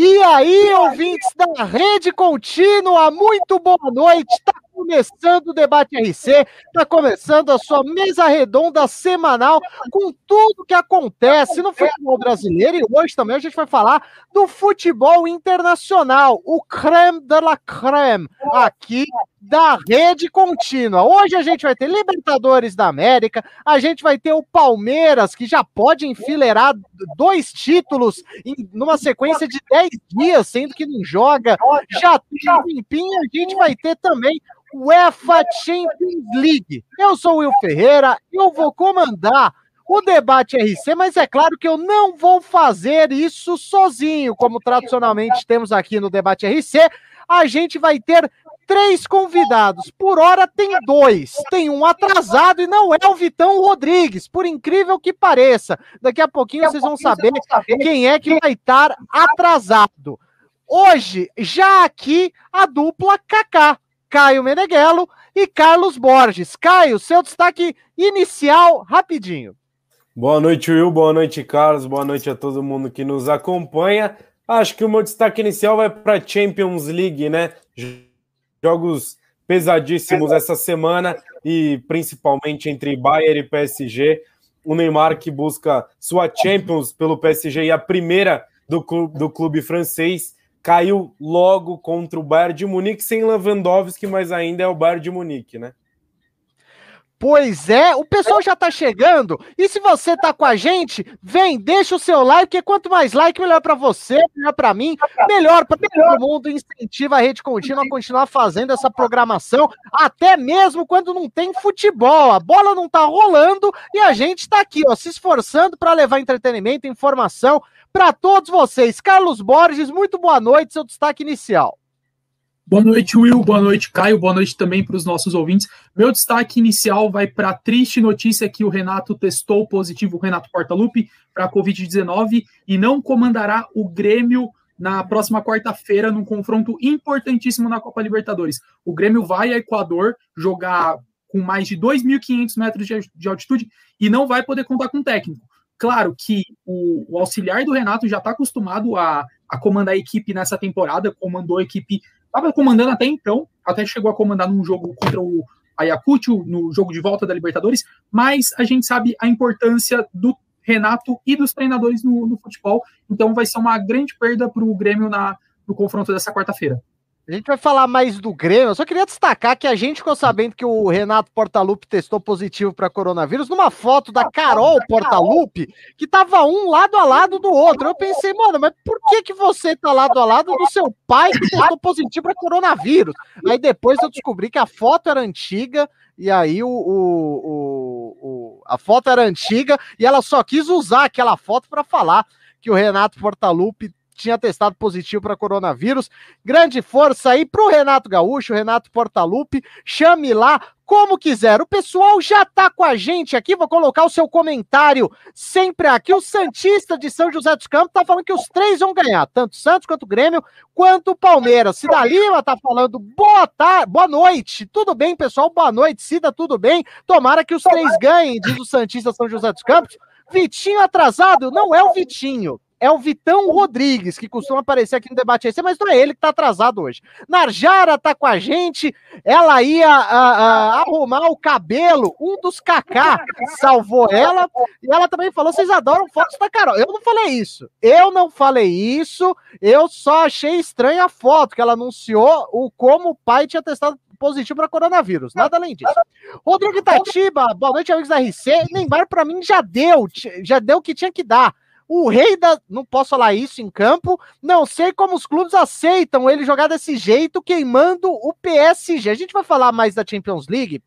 E aí, ouvintes da Rede Contínua, muito boa noite. Está começando o Debate RC, está começando a sua mesa redonda semanal com tudo que acontece no futebol brasileiro. E hoje também a gente vai falar do futebol internacional, o creme de la creme, aqui da rede contínua. Hoje a gente vai ter Libertadores da América, a gente vai ter o Palmeiras, que já pode enfileirar dois títulos em numa sequência de 10 dias, sendo que não joga. Já tem um a gente vai ter também UEFA Champions League. Eu sou o Will Ferreira, eu vou comandar o debate RC, mas é claro que eu não vou fazer isso sozinho, como tradicionalmente temos aqui no debate RC. A gente vai ter três convidados. Por hora tem dois. Tem um atrasado e não é o Vitão Rodrigues, por incrível que pareça. Daqui a pouquinho vocês vão saber quem é que vai estar atrasado. Hoje, já aqui, a dupla Kaká. Caio Meneghello e Carlos Borges. Caio, seu destaque inicial, rapidinho. Boa noite, Will. Boa noite, Carlos. Boa noite a todo mundo que nos acompanha. Acho que o meu destaque inicial vai para Champions League, né? Jogos pesadíssimos essa semana e principalmente entre Bayern e PSG. O Neymar que busca sua Champions pelo PSG e a primeira do clube, do clube francês caiu logo contra o Bayern de Munique sem Lewandowski, mas ainda é o Bayern de Munique, né? Pois é, o pessoal já tá chegando. E se você tá com a gente, vem, deixa o seu like, porque quanto mais like, melhor para você, melhor para mim, melhor para todo mundo. Incentiva a rede contínua a continuar fazendo essa programação, até mesmo quando não tem futebol. A bola não tá rolando e a gente tá aqui, ó, se esforçando para levar entretenimento, informação para todos vocês. Carlos Borges, muito boa noite, seu destaque inicial. Boa noite, Will. Boa noite, Caio. Boa noite também para os nossos ouvintes. Meu destaque inicial vai para a triste notícia que o Renato testou positivo, o Renato Portaluppi, para a Covid-19 e não comandará o Grêmio na próxima quarta-feira num confronto importantíssimo na Copa Libertadores. O Grêmio vai a Equador jogar com mais de 2.500 metros de altitude e não vai poder contar com técnico. Claro que o, o auxiliar do Renato já está acostumado a, a comandar a equipe nessa temporada, comandou a equipe Estava comandando até então, até chegou a comandar num jogo contra o Ayacucho, no jogo de volta da Libertadores, mas a gente sabe a importância do Renato e dos treinadores no, no futebol, então vai ser uma grande perda para o Grêmio na, no confronto dessa quarta-feira. A gente vai falar mais do Grêmio. Eu só queria destacar que a gente ficou sabendo que o Renato Portaluppi testou positivo para coronavírus numa foto da Carol Portaluppi, que tava um lado a lado do outro. Eu pensei, mano, mas por que que você tá lado a lado do seu pai que testou positivo para coronavírus? Aí depois eu descobri que a foto era antiga e aí o, o, o, o a foto era antiga e ela só quis usar aquela foto para falar que o Renato Portaluppi tinha testado positivo para coronavírus. Grande força aí para o Renato Gaúcho, Renato Portaluppi. Chame lá como quiser. O pessoal já está com a gente aqui. Vou colocar o seu comentário sempre aqui. O Santista de São José dos Campos está falando que os três vão ganhar, tanto Santos quanto o Grêmio, quanto o Palmeiras. Cida Lima está falando boa tarde, boa noite. Tudo bem, pessoal? Boa noite, Cida, tudo bem? Tomara que os três ganhem, diz o Santista São José dos Campos. Vitinho atrasado, não é o Vitinho é o Vitão Rodrigues, que costuma aparecer aqui no debate esse, mas não é ele que tá atrasado hoje. Narjara tá com a gente, ela ia a, a, arrumar o cabelo, um dos Kaká salvou ela, e ela também falou: vocês adoram fotos da Carol. Eu não falei isso, eu não falei isso, eu só achei estranha a foto que ela anunciou o como o pai tinha testado positivo para coronavírus, nada além disso. Rodrigo Itatiba, boa noite, amigos da RC. Neymar, para mim, já deu, já deu o que tinha que dar. O rei da. Não posso falar isso em campo. Não sei como os clubes aceitam ele jogar desse jeito, queimando o PSG. A gente vai falar mais da Champions League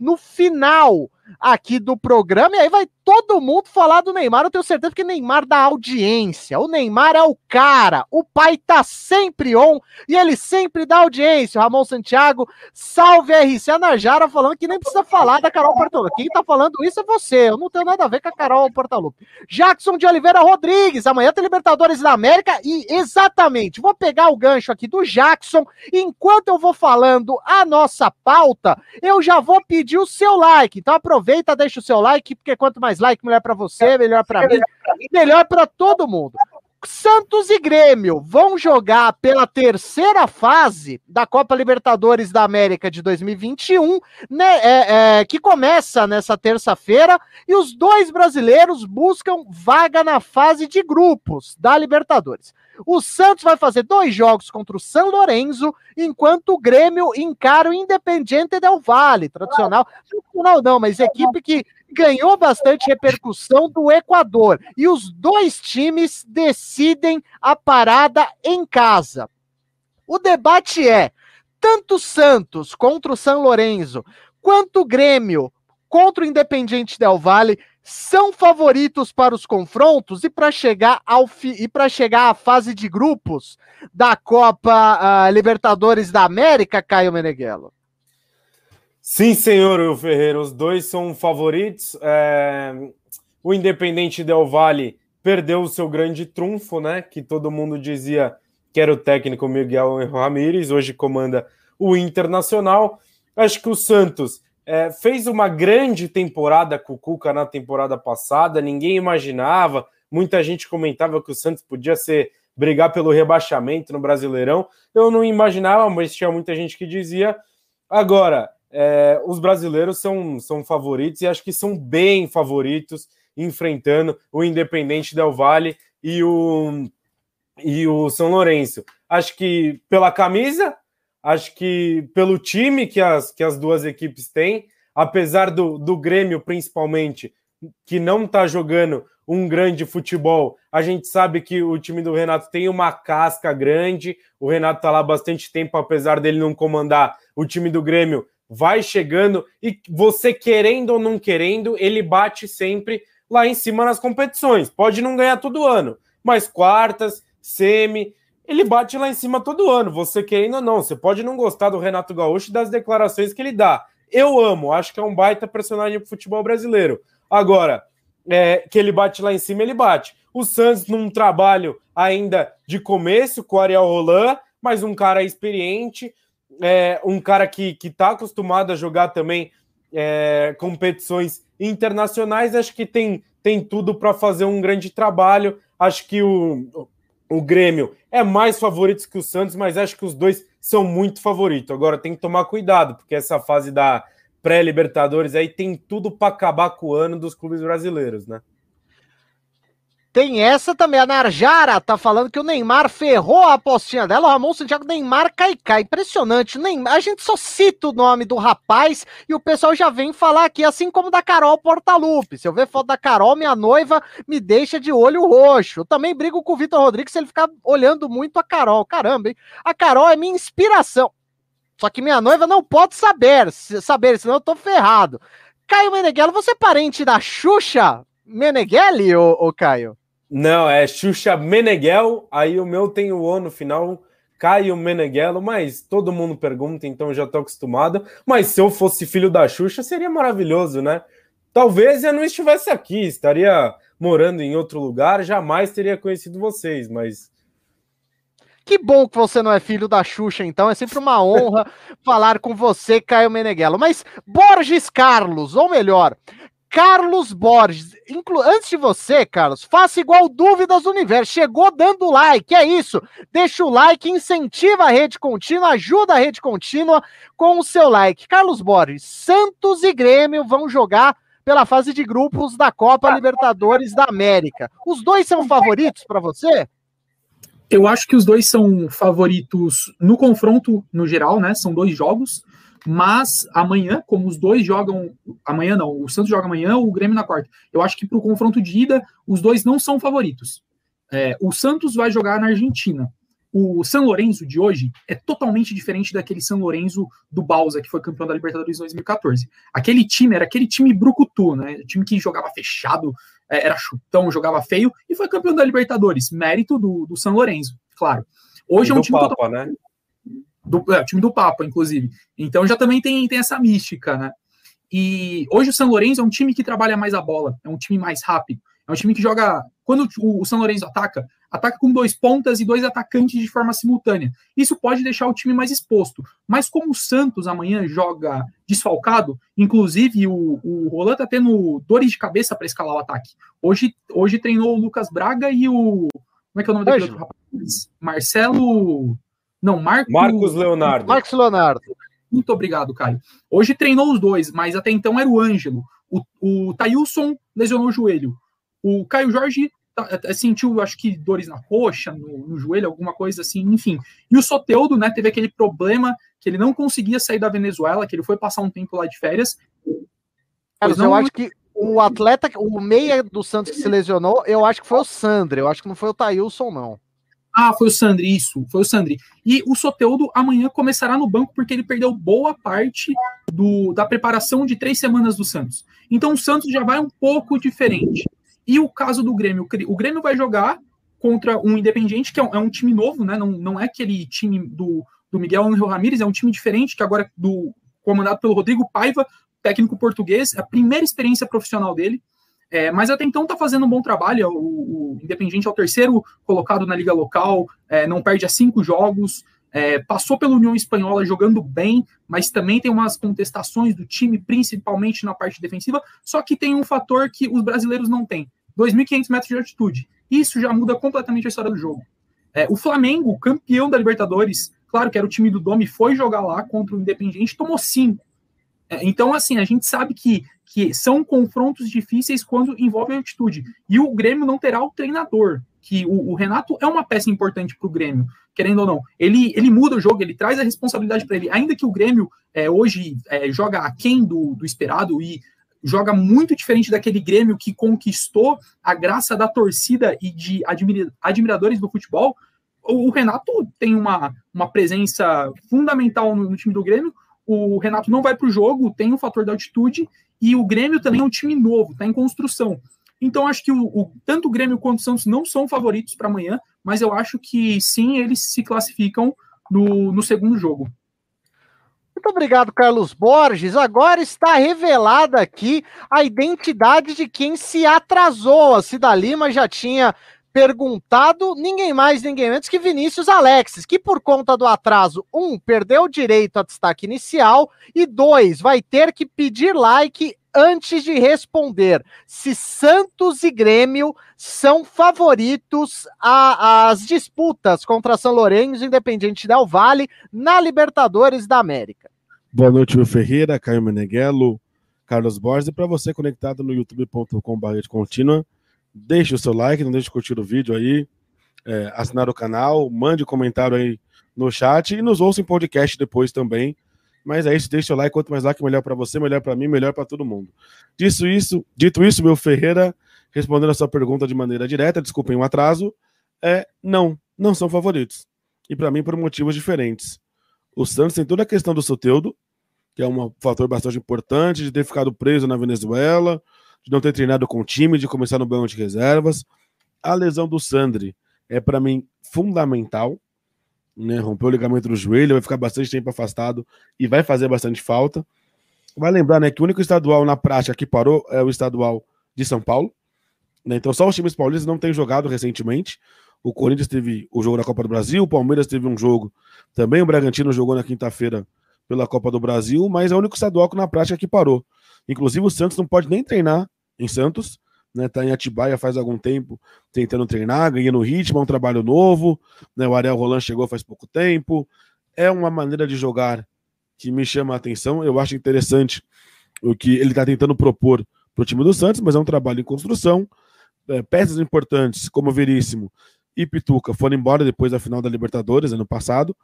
no final aqui do programa, e aí vai todo mundo falar do Neymar. Eu tenho certeza que Neymar dá audiência. O Neymar é o cara. O pai tá sempre on e ele sempre dá audiência. O Ramon Santiago, salve RC a falando que nem precisa falar da Carol Portalupe. Quem tá falando isso é você. Eu não tenho nada a ver com a Carol Portalupe. Jackson de Oliveira Rodrigues, amanhã tem Libertadores da América e exatamente, vou pegar o gancho aqui do Jackson. Enquanto eu vou falando a nossa pauta, eu já vou pedir o seu like. Então aproveita, deixa o seu like, porque quanto mais mais like, melhor para você, melhor para mim, melhor para todo mundo. Santos e Grêmio vão jogar pela terceira fase da Copa Libertadores da América de 2021, né, é, é, que começa nessa terça-feira, e os dois brasileiros buscam vaga na fase de grupos da Libertadores. O Santos vai fazer dois jogos contra o São Lourenço, enquanto o Grêmio encara o Independiente Del Valle, tradicional. Tradicional não, mas equipe que ganhou bastante repercussão do Equador. E os dois times decidem a parada em casa. O debate é: tanto Santos contra o São Lourenço, quanto o Grêmio contra o Independiente Del Valle são favoritos para os confrontos e para chegar ao fi, e para chegar à fase de grupos da Copa uh, Libertadores da América, Caio Meneghello. Sim, senhor Will Ferreira, os dois são favoritos. É... O Independente Del Valle perdeu o seu grande trunfo, né? Que todo mundo dizia que era o técnico Miguel Ramírez, hoje comanda o Internacional. Acho que o Santos é, fez uma grande temporada com o Cuca na temporada passada, ninguém imaginava, muita gente comentava que o Santos podia ser brigar pelo rebaixamento no Brasileirão. Eu não imaginava, mas tinha muita gente que dizia. Agora, é, os brasileiros são, são favoritos e acho que são bem favoritos enfrentando o Independente Del Valle e o, e o São Lourenço. Acho que pela camisa Acho que pelo time que as, que as duas equipes têm, apesar do, do Grêmio, principalmente, que não está jogando um grande futebol, a gente sabe que o time do Renato tem uma casca grande. O Renato está lá bastante tempo, apesar dele não comandar. O time do Grêmio vai chegando e você querendo ou não querendo, ele bate sempre lá em cima nas competições. Pode não ganhar todo ano, mas quartas, semi, ele bate lá em cima todo ano, você querendo ou não. Você pode não gostar do Renato Gaúcho e das declarações que ele dá. Eu amo, acho que é um baita personagem pro futebol brasileiro. Agora, é, que ele bate lá em cima, ele bate. O Santos num trabalho ainda de começo com o Ariel Roland, mas um cara experiente, é, um cara que, que tá acostumado a jogar também é, competições internacionais, acho que tem, tem tudo para fazer um grande trabalho. Acho que o, o Grêmio é mais favorito que o Santos, mas acho que os dois são muito favoritos. Agora tem que tomar cuidado, porque essa fase da pré-Libertadores aí tem tudo para acabar com o ano dos clubes brasileiros, né? Tem essa também, a Narjara tá falando que o Neymar ferrou a apostinha dela, o Ramon Santiago Neymar cai cai, impressionante, Neymar, a gente só cita o nome do rapaz e o pessoal já vem falar aqui, assim como da Carol Portalupe, se eu ver foto da Carol, minha noiva me deixa de olho roxo, eu também brigo com o Vitor Rodrigues se ele ficar olhando muito a Carol, caramba, hein? a Carol é minha inspiração, só que minha noiva não pode saber, saber, senão eu tô ferrado. Caio Meneghello, você é parente da Xuxa Meneghelli, ô, ô Caio? Não, é Xuxa Meneghel, aí o meu tem o O no final, Caio Meneghello, mas todo mundo pergunta, então já tô acostumado. Mas se eu fosse filho da Xuxa, seria maravilhoso, né? Talvez eu não estivesse aqui, estaria morando em outro lugar, jamais teria conhecido vocês, mas. Que bom que você não é filho da Xuxa, então. É sempre uma honra falar com você, Caio Meneghello. Mas Borges Carlos, ou melhor, Carlos Borges. Inclu... Antes de você, Carlos, faça igual Dúvidas do Universo. Chegou dando like, é isso. Deixa o like, incentiva a rede contínua, ajuda a rede contínua com o seu like. Carlos Borges, Santos e Grêmio vão jogar pela fase de grupos da Copa Libertadores da América. Os dois são favoritos para você? Eu acho que os dois são favoritos no confronto no geral, né? São dois jogos. Mas amanhã, como os dois jogam. Amanhã não, o Santos joga amanhã, o Grêmio na quarta. Eu acho que para o confronto de ida, os dois não são favoritos. É, o Santos vai jogar na Argentina. O São Lourenço de hoje é totalmente diferente daquele São Lourenço do Balsa, que foi campeão da Libertadores 2014. Aquele time era aquele time brucutu, né? Time que jogava fechado, é, era chutão, jogava feio e foi campeão da Libertadores. Mérito do, do São Lourenço, claro. Hoje e é um time Papa, total... né? Do é, time do Papa, inclusive. Então já também tem, tem essa mística, né? E hoje o São Lourenço é um time que trabalha mais a bola, é um time mais rápido, é um time que joga. Quando o, o São Lourenço ataca, ataca com dois pontas e dois atacantes de forma simultânea. Isso pode deixar o time mais exposto. Mas como o Santos amanhã joga desfalcado, inclusive o, o Roland tá tendo dores de cabeça para escalar o ataque. Hoje, hoje treinou o Lucas Braga e o, Como é que é o nome daquele outro rapaz? Marcelo. Não, Marco... Marcos Leonardo. Marcos Leonardo. Muito obrigado, Caio. Hoje treinou os dois, mas até então era o Ângelo. O, o Tailson lesionou o joelho. O Caio Jorge tá, é, sentiu, acho que, dores na coxa, no, no, joelho, alguma coisa assim, enfim. E o Soteudo, né, teve aquele problema que ele não conseguia sair da Venezuela, que ele foi passar um tempo lá de férias. Não... eu acho que o atleta, o meia do Santos que se lesionou, eu acho que foi o Sandri, eu acho que não foi o Tailson, não. Ah, foi o Sandri, isso, foi o Sandri. E o Soteudo amanhã começará no banco porque ele perdeu boa parte do, da preparação de três semanas do Santos. Então o Santos já vai um pouco diferente. E o caso do Grêmio, o Grêmio vai jogar contra um Independiente, que é um, é um time novo, né? Não, não é aquele time do, do Miguel Angel Ramírez, é um time diferente, que agora do comandado pelo Rodrigo Paiva, técnico português, é a primeira experiência profissional dele. É, mas até então está fazendo um bom trabalho. O, o Independiente é o terceiro colocado na liga local, é, não perde a cinco jogos, é, passou pela União Espanhola jogando bem, mas também tem umas contestações do time, principalmente na parte defensiva. Só que tem um fator que os brasileiros não têm: 2.500 metros de altitude. Isso já muda completamente a história do jogo. É, o Flamengo, campeão da Libertadores, claro que era o time do Domi, foi jogar lá contra o Independiente, tomou cinco. É, então, assim, a gente sabe que que são confrontos difíceis quando envolvem altitude. E o Grêmio não terá o treinador, que o, o Renato é uma peça importante para o Grêmio, querendo ou não. Ele, ele muda o jogo, ele traz a responsabilidade para ele. Ainda que o Grêmio é, hoje é, joga aquém do, do esperado e joga muito diferente daquele Grêmio que conquistou a graça da torcida e de admiradores do futebol, o, o Renato tem uma, uma presença fundamental no, no time do Grêmio, o Renato não vai para o jogo, tem o fator da altitude, e o Grêmio também é um time novo, está em construção. Então, acho que o, o, tanto o Grêmio quanto o Santos não são favoritos para amanhã, mas eu acho que sim, eles se classificam no, no segundo jogo. Muito obrigado, Carlos Borges. Agora está revelada aqui a identidade de quem se atrasou. A Cida Lima já tinha perguntado ninguém mais, ninguém menos que Vinícius Alexis, que por conta do atraso, um, perdeu o direito a destaque inicial, e dois, vai ter que pedir like antes de responder se Santos e Grêmio são favoritos às disputas contra São Lourenço Independente Del Vale na Libertadores da América. Boa noite, meu Ferreira, Caio Meneghello, Carlos Borges, e para você conectado no youtube.com.br contínua Deixe o seu like, não deixe de curtir o vídeo aí, é, assinar o canal, mande um comentário aí no chat e nos ouça em podcast depois também. Mas é isso, deixe o like, quanto mais like, melhor para você, melhor para mim, melhor para todo mundo. Dito isso, dito isso, meu Ferreira, respondendo a sua pergunta de maneira direta, desculpem o atraso, é não, não são favoritos. E para mim por motivos diferentes. O Santos tem toda a questão do Soteudo, que é um fator bastante importante de ter ficado preso na Venezuela, de não ter treinado com o time, de começar no banco de reservas. A lesão do Sandri é, para mim, fundamental. Né? Rompeu o ligamento do joelho, vai ficar bastante tempo afastado e vai fazer bastante falta. Vai lembrar né, que o único estadual na prática que parou é o estadual de São Paulo. Né? Então, só os times paulistas não têm jogado recentemente. O Corinthians teve o jogo na Copa do Brasil, o Palmeiras teve um jogo também, o Bragantino jogou na quinta-feira pela Copa do Brasil, mas é o único estadual que na prática que parou. Inclusive, o Santos não pode nem treinar em Santos, né? Tá em Atibaia faz algum tempo tentando treinar, ganhando ritmo, é um trabalho novo, né? O Ariel Roland chegou faz pouco tempo. É uma maneira de jogar que me chama a atenção. Eu acho interessante o que ele está tentando propor para o time do Santos, mas é um trabalho em construção. É, peças importantes, como Veríssimo e Pituca, foram embora depois da final da Libertadores ano passado.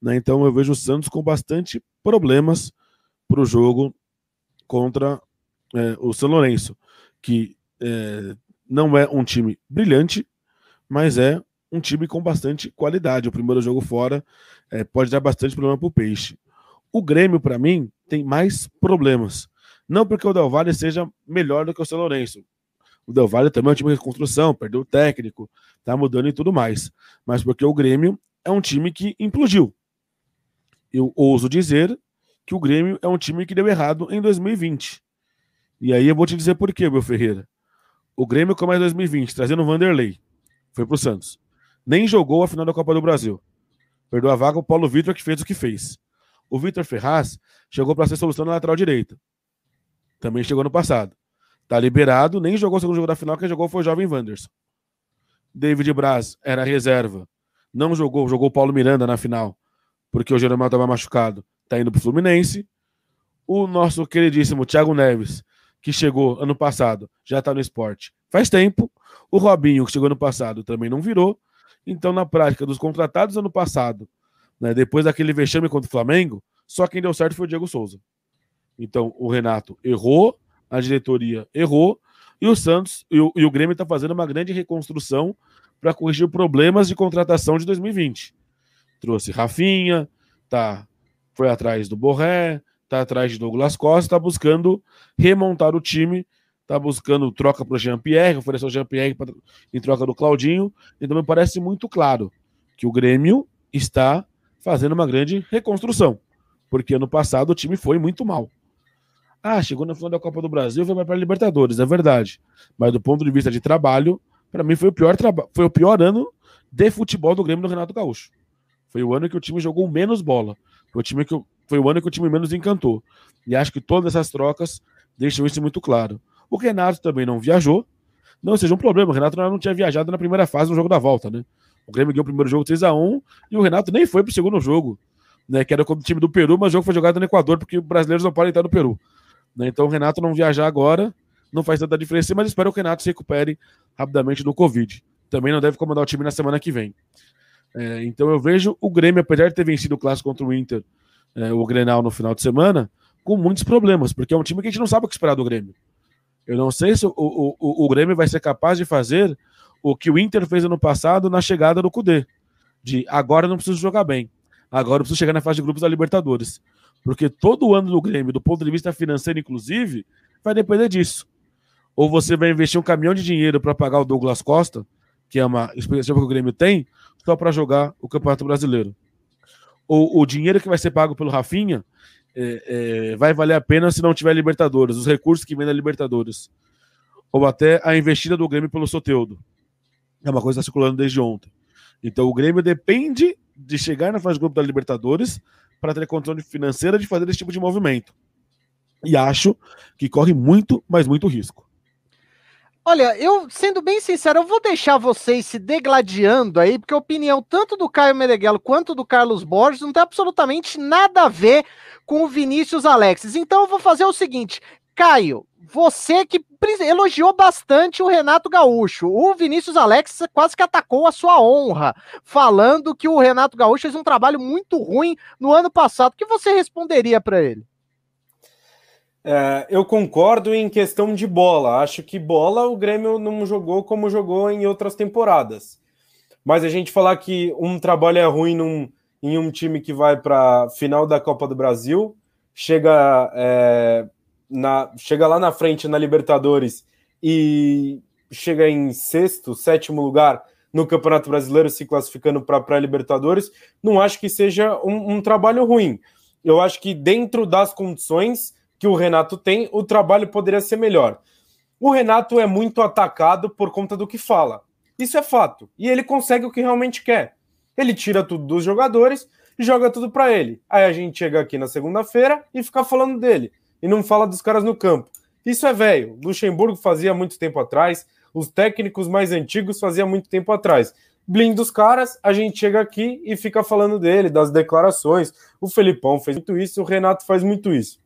Né? Então eu vejo o Santos com bastante problemas para o jogo contra é, o São Lourenço que é, não é um time brilhante, mas é um time com bastante qualidade. O primeiro jogo fora é, pode dar bastante problema para o Peixe. O Grêmio, para mim, tem mais problemas. Não porque o Del Valle seja melhor do que o São Lourenço. O Del Valle também é um time de reconstrução, perdeu o técnico, tá mudando e tudo mais. Mas porque o Grêmio é um time que implodiu. Eu ouso dizer que o Grêmio é um time que deu errado em 2020. E aí eu vou te dizer por quê, meu Ferreira. O Grêmio começa 2020 trazendo o Vanderlei. Foi pro Santos. Nem jogou a final da Copa do Brasil. Perdeu a vaga o Paulo Vitor que fez o que fez. O Vitor Ferraz chegou para ser solução na lateral direita. Também chegou no passado. Tá liberado, nem jogou o segundo jogo da final, quem jogou foi o jovem Wanderson. David Braz era reserva, não jogou, jogou Paulo Miranda na final, porque o Jeromel estava machucado, tá indo pro Fluminense. O nosso queridíssimo Thiago Neves, que chegou ano passado, já tá no esporte faz tempo. O Robinho, que chegou ano passado, também não virou. Então, na prática, dos contratados ano passado, né, depois daquele vexame contra o Flamengo, só quem deu certo foi o Diego Souza. Então, o Renato errou, a diretoria errou, e o Santos e o, e o Grêmio está fazendo uma grande reconstrução para corrigir problemas de contratação de 2020. Trouxe Rafinha, tá, foi atrás do Borré, tá atrás de Douglas Costa, está buscando remontar o time, tá buscando troca para o Jean-Pierre, ofereceu o Jean-Pierre em troca do Claudinho, então me parece muito claro que o Grêmio está fazendo uma grande reconstrução, porque ano passado o time foi muito mal. Ah, chegou na final da Copa do Brasil, foi para a Libertadores, é verdade. Mas do ponto de vista de trabalho, para mim foi o pior foi o pior ano de futebol do Grêmio do Renato Gaúcho. Foi o ano que o time jogou menos bola. Foi o, time que, foi o ano que o time menos encantou. E acho que todas essas trocas deixam isso muito claro. O Renato também não viajou. Não seja um problema, o Renato não tinha viajado na primeira fase no jogo da volta, né? O Grêmio ganhou o primeiro jogo 3x1 e o Renato nem foi pro segundo jogo, né? Que era contra o time do Peru, mas o jogo foi jogado no Equador, porque os brasileiros não podem estar no Peru. Né? Então o Renato não viajar agora não faz tanta diferença, mas espero que o Renato se recupere rapidamente do Covid. Também não deve comandar o time na semana que vem. É, então eu vejo o Grêmio, apesar de ter vencido o clássico contra o Inter, é, o Grenal no final de semana, com muitos problemas, porque é um time que a gente não sabe o que esperar do Grêmio. Eu não sei se o, o, o, Grêmio vai ser capaz de fazer o que o Inter fez ano passado na chegada do Cudê. De agora não preciso jogar bem. Agora eu preciso chegar na fase de grupos da Libertadores. Porque todo ano do Grêmio, do ponto de vista financeiro, inclusive, vai depender disso. Ou você vai investir um caminhão de dinheiro para pagar o Douglas Costa, que é uma expectativa que o Grêmio tem, só para jogar o Campeonato Brasileiro. Ou o dinheiro que vai ser pago pelo Rafinha é, é, vai valer a pena se não tiver Libertadores, os recursos que vem da Libertadores. Ou até a investida do Grêmio pelo Soteudo. É uma coisa que está circulando desde ontem. Então o Grêmio depende de chegar na fase de grupo da Libertadores para ter condição financeira de fazer esse tipo de movimento. E acho que corre muito, mas muito risco. Olha, eu, sendo bem sincero, eu vou deixar vocês se degladiando aí, porque a opinião tanto do Caio Meneghelo quanto do Carlos Borges não tem absolutamente nada a ver com o Vinícius Alexis. Então eu vou fazer o seguinte, Caio, você que elogiou bastante o Renato Gaúcho. O Vinícius Alexis quase que atacou a sua honra, falando que o Renato Gaúcho fez um trabalho muito ruim no ano passado. O que você responderia para ele? É, eu concordo em questão de bola. Acho que bola o Grêmio não jogou como jogou em outras temporadas. Mas a gente falar que um trabalho é ruim num, em um time que vai para final da Copa do Brasil, chega, é, na, chega lá na frente na Libertadores e chega em sexto, sétimo lugar no Campeonato Brasileiro, se classificando para a pré-Libertadores, não acho que seja um, um trabalho ruim. Eu acho que dentro das condições que o Renato tem, o trabalho poderia ser melhor. O Renato é muito atacado por conta do que fala. Isso é fato. E ele consegue o que realmente quer. Ele tira tudo dos jogadores e joga tudo para ele. Aí a gente chega aqui na segunda-feira e fica falando dele. E não fala dos caras no campo. Isso é velho. Luxemburgo fazia muito tempo atrás. Os técnicos mais antigos fazia muito tempo atrás. Blinda os caras, a gente chega aqui e fica falando dele, das declarações. O Felipão fez muito isso, o Renato faz muito isso.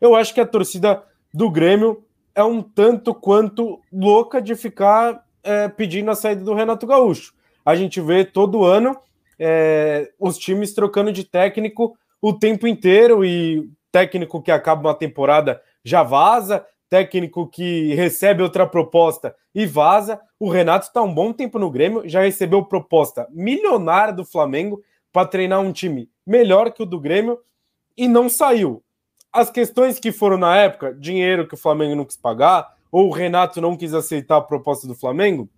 Eu acho que a torcida do Grêmio é um tanto quanto louca de ficar é, pedindo a saída do Renato Gaúcho. A gente vê todo ano é, os times trocando de técnico o tempo inteiro e técnico que acaba uma temporada já vaza, técnico que recebe outra proposta e vaza. O Renato está um bom tempo no Grêmio, já recebeu proposta milionária do Flamengo para treinar um time melhor que o do Grêmio e não saiu as questões que foram na época, dinheiro que o Flamengo não quis pagar, ou o Renato não quis aceitar a proposta do Flamengo,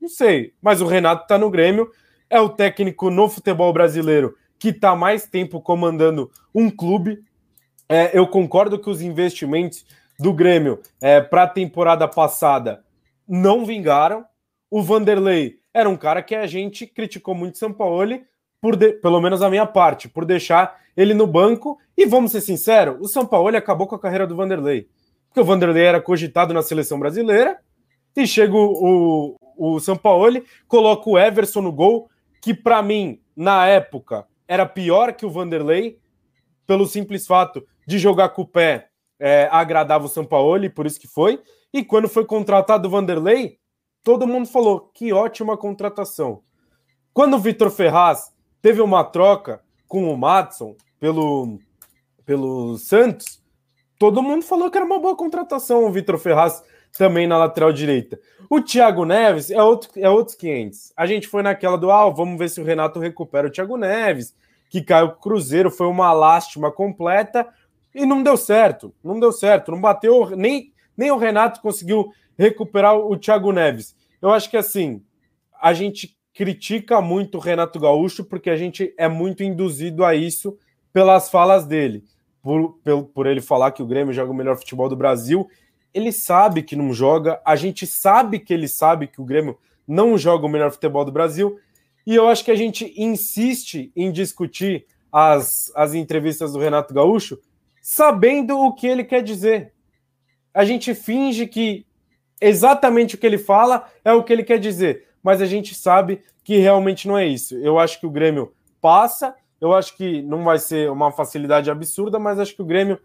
não sei. Mas o Renato está no Grêmio, é o técnico no futebol brasileiro que está mais tempo comandando um clube. É, eu concordo que os investimentos do Grêmio é, para a temporada passada não vingaram. O Vanderlei era um cara que a gente criticou muito São Paulo, por de, pelo menos a minha parte, por deixar ele no banco. E vamos ser sinceros, o São Paulo acabou com a carreira do Vanderlei. Porque o Vanderlei era cogitado na seleção brasileira e chega o, o, o São Paulo, coloca o Everson no gol, que para mim, na época, era pior que o Vanderlei, pelo simples fato de jogar com o pé é, agradava o São Paulo, por isso que foi. E quando foi contratado o Vanderlei, todo mundo falou que ótima contratação. Quando o Vitor Ferraz teve uma troca com o Matson pelo, pelo Santos, todo mundo falou que era uma boa contratação o Vitor Ferraz também na lateral direita. O Thiago Neves é, outro, é outros 500. A gente foi naquela do, ah, vamos ver se o Renato recupera o Thiago Neves, que caiu o Cruzeiro, foi uma lástima completa e não deu certo. Não deu certo, não bateu, nem, nem o Renato conseguiu recuperar o Thiago Neves. Eu acho que assim, a gente critica muito o Renato Gaúcho porque a gente é muito induzido a isso pelas falas dele. Por, por, por ele falar que o Grêmio joga o melhor futebol do Brasil ele sabe que não joga, a gente sabe que ele sabe que o Grêmio não joga o melhor futebol do Brasil, e eu acho que a gente insiste em discutir as, as entrevistas do Renato Gaúcho sabendo o que ele quer dizer. A gente finge que exatamente o que ele fala é o que ele quer dizer, mas a gente sabe que realmente não é isso. Eu acho que o Grêmio passa, eu acho que não vai ser uma facilidade absurda, mas acho que o Grêmio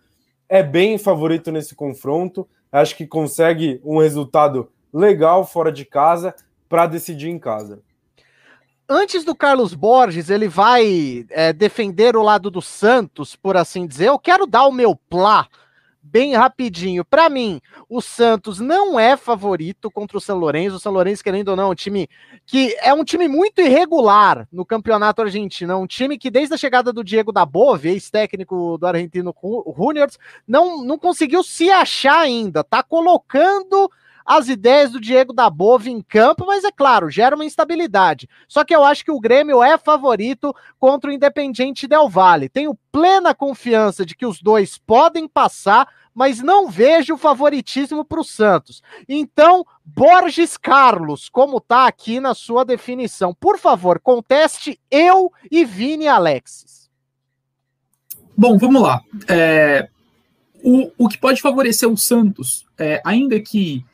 é bem favorito nesse confronto acho que consegue um resultado legal fora de casa para decidir em casa. Antes do Carlos Borges, ele vai é, defender o lado do Santos, por assim dizer. Eu quero dar o meu plá bem rapidinho. Para mim, o Santos não é favorito contra o São Lourenço. O São Lourenço, querendo ou não, é um time que é um time muito irregular no campeonato argentino. É um time que, desde a chegada do Diego da Bove, ex-técnico do argentino Juniors, não, não conseguiu se achar ainda. Tá colocando as ideias do Diego da Bove em campo, mas é claro, gera uma instabilidade. Só que eu acho que o Grêmio é favorito contra o Independiente Del Valle. Tenho plena confiança de que os dois podem passar, mas não vejo favoritismo para o Santos. Então, Borges Carlos, como tá aqui na sua definição, por favor, conteste eu e Vini Alexis. Bom, vamos lá. É, o, o que pode favorecer o Santos, é, ainda que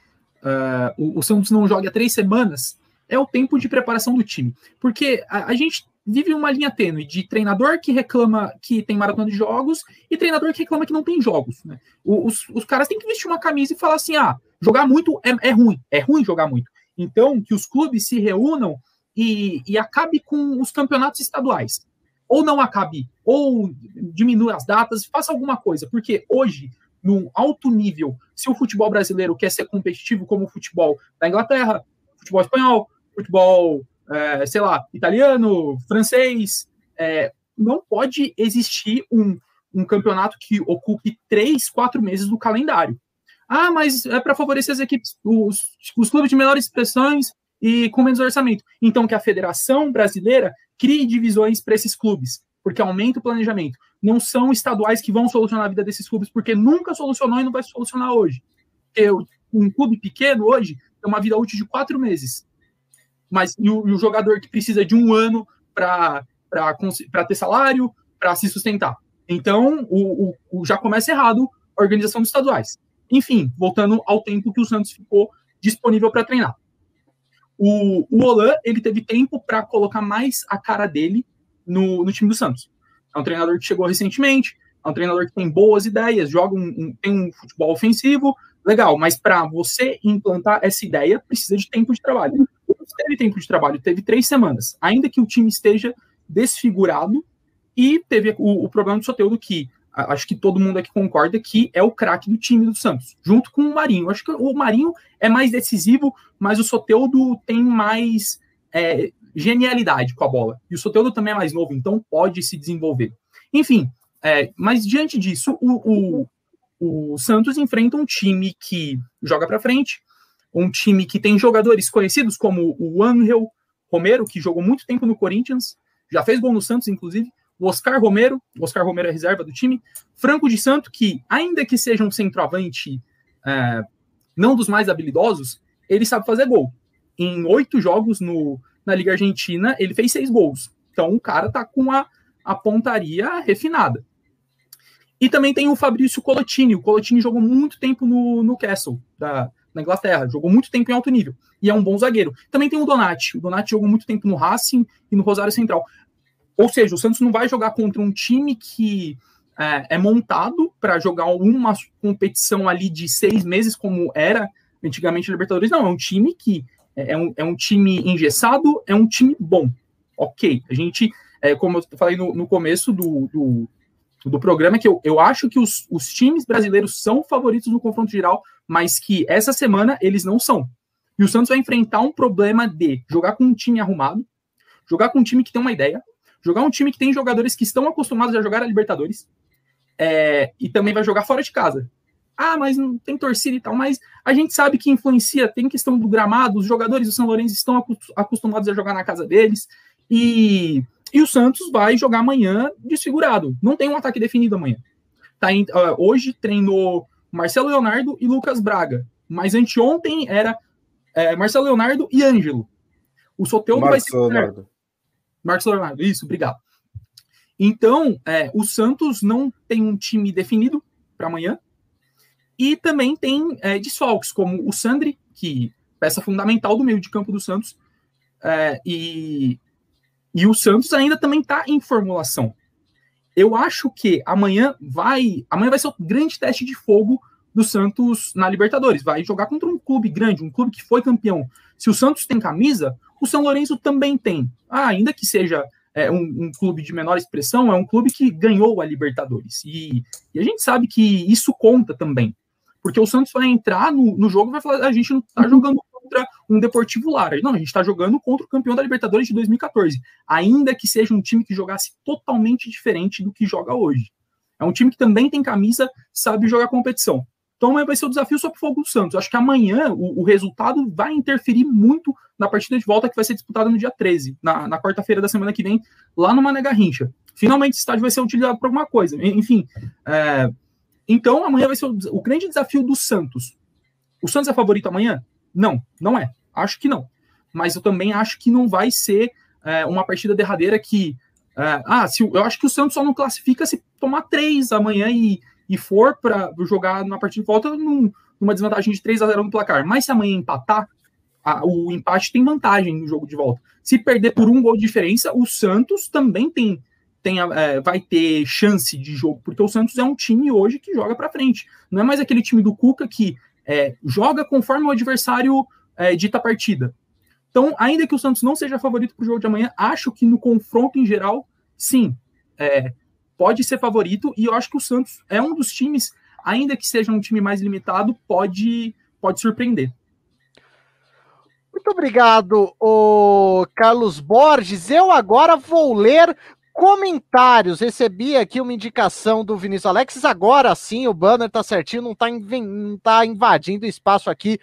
uh, o, o, Santos não joga há três semanas, é o tempo de preparação do time. Porque a, a gente vive uma linha tênue de treinador que reclama que tem maratona de jogos e treinador que reclama que não tem jogos. Né? Os, os caras têm que vestir uma camisa e falar assim: ah, jogar muito é, é ruim, é ruim jogar muito. Então, que os clubes se reúnam e, e acabe com os campeonatos estaduais. Ou não acabe, ou diminua as datas, faça alguma coisa, porque hoje num alto nível, se o futebol brasileiro quer ser competitivo como o futebol da Inglaterra, futebol espanhol, futebol, é, sei lá, italiano, francês, é, não pode existir um, um campeonato que ocupe três, quatro meses do calendário. Ah, mas é para favorecer as equipes, os, os clubes de menores expressões e com menos orçamento. Então, que a Federação Brasileira crie divisões para esses clubes, porque aumenta o planejamento não são estaduais que vão solucionar a vida desses clubes, porque nunca solucionou e não vai solucionar hoje. Porque um clube pequeno hoje tem uma vida útil de quatro meses. Mas e o, e o jogador que precisa de um ano para ter salário, para se sustentar. Então, o, o, já começa errado a organização dos estaduais. Enfim, voltando ao tempo que o Santos ficou disponível para treinar. O, o Olan, ele teve tempo para colocar mais a cara dele no, no time do Santos. É um treinador que chegou recentemente, é um treinador que tem boas ideias, joga um, um tem um futebol ofensivo, legal, mas para você implantar essa ideia, precisa de tempo de trabalho. Teve tempo de trabalho, teve três semanas, ainda que o time esteja desfigurado, e teve o, o problema do Soteudo que acho que todo mundo aqui concorda que é o craque do time do Santos, junto com o Marinho. Acho que o Marinho é mais decisivo, mas o Soteudo tem mais é, genialidade com a bola. E o Soteldo também é mais novo, então pode se desenvolver. Enfim, é, mas diante disso, o, o, o Santos enfrenta um time que joga para frente, um time que tem jogadores conhecidos como o Angel Romero, que jogou muito tempo no Corinthians, já fez gol no Santos, inclusive, o Oscar Romero, o Oscar Romero é reserva do time, Franco de Santo, que ainda que seja um centroavante é, não dos mais habilidosos, ele sabe fazer gol. Em oito jogos no, na Liga Argentina, ele fez seis gols. Então o cara tá com a, a pontaria refinada. E também tem o Fabrício Colotini. O Colotini jogou muito tempo no, no Castle, da, na Inglaterra, jogou muito tempo em alto nível e é um bom zagueiro. Também tem o Donati. O Donati jogou muito tempo no Racing e no Rosário Central. Ou seja, o Santos não vai jogar contra um time que é, é montado para jogar uma competição ali de seis meses, como era antigamente a Libertadores. Não, é um time que é, é um, é um time engessado, é um time bom. Ok, a gente, é, como eu falei no, no começo do, do, do, programa, que eu, eu acho que os, os times brasileiros são favoritos no confronto geral, mas que essa semana eles não são. E o Santos vai enfrentar um problema de jogar com um time arrumado, jogar com um time que tem uma ideia, jogar um time que tem jogadores que estão acostumados a jogar a Libertadores é, e também vai jogar fora de casa. Ah, mas não tem torcida e tal, mas a gente sabe que influencia, tem questão do gramado, os jogadores do São Lourenço estão acostumados a jogar na casa deles, e, e o Santos vai jogar amanhã desfigurado, não tem um ataque definido amanhã. Tá em, uh, hoje treinou Marcelo Leonardo e Lucas Braga, mas anteontem era é, Marcelo Leonardo e Ângelo. O Soteldo vai ser. Leonardo. Marcos Leonardo, isso, obrigado. Então, é, o Santos não tem um time definido para amanhã. E também tem é, desfalques, como o Sandri, que peça fundamental do meio de campo do Santos. É, e, e o Santos ainda também está em formulação. Eu acho que amanhã vai. Amanhã vai ser o grande teste de fogo do Santos na Libertadores. Vai jogar contra um clube grande, um clube que foi campeão. Se o Santos tem camisa, o São Lourenço também tem. Ah, ainda que seja é, um, um, clube de menor expressão, é um clube que ganhou a Libertadores. E, e, a gente sabe que isso conta também. Porque o Santos vai entrar no, no jogo e vai falar: a gente não está jogando contra um Deportivo Lara. Não, a gente está jogando contra o campeão da Libertadores de 2014. Ainda que seja um time que jogasse totalmente diferente do que joga hoje. É um time que também tem camisa, sabe jogar competição. Então vai ser o desafio sobre o Fogo do Santos. Acho que amanhã o, o, resultado vai interferir muito na partida de volta que vai ser disputada no dia 13, na, na quarta-feira da semana que vem, lá no Mané Garrincha. Finalmente esse estádio vai ser utilizado para alguma coisa. Enfim, é, então amanhã vai ser o, o, grande desafio do Santos. O Santos é favorito amanhã? Não, não é. Acho que não. Mas eu também acho que não vai ser é, uma partida derradeira que. É, ah, se, eu acho que o Santos só não classifica se tomar três amanhã e e for para jogar na partida de volta num, numa desvantagem de 3 a 0 no placar. Mas se amanhã empatar, a, o empate tem vantagem no jogo de volta. Se perder por um gol de diferença, o Santos também tem, tem é, vai ter chance de jogo, porque o Santos é um time hoje que joga para frente. Não é mais aquele time do Cuca que é, joga conforme o adversário é, dita a partida. Então, ainda que o Santos não seja favorito para o jogo de amanhã, acho que no confronto em geral, sim. É, pode ser favorito e eu acho que o Santos é um dos times, ainda que seja um time mais limitado, pode, pode surpreender. Muito obrigado, o Carlos Borges. Eu agora vou ler comentários. Recebi aqui uma indicação do Vinícius Alexis. Agora sim, o banner tá certinho, não tá, tá invadindo espaço aqui.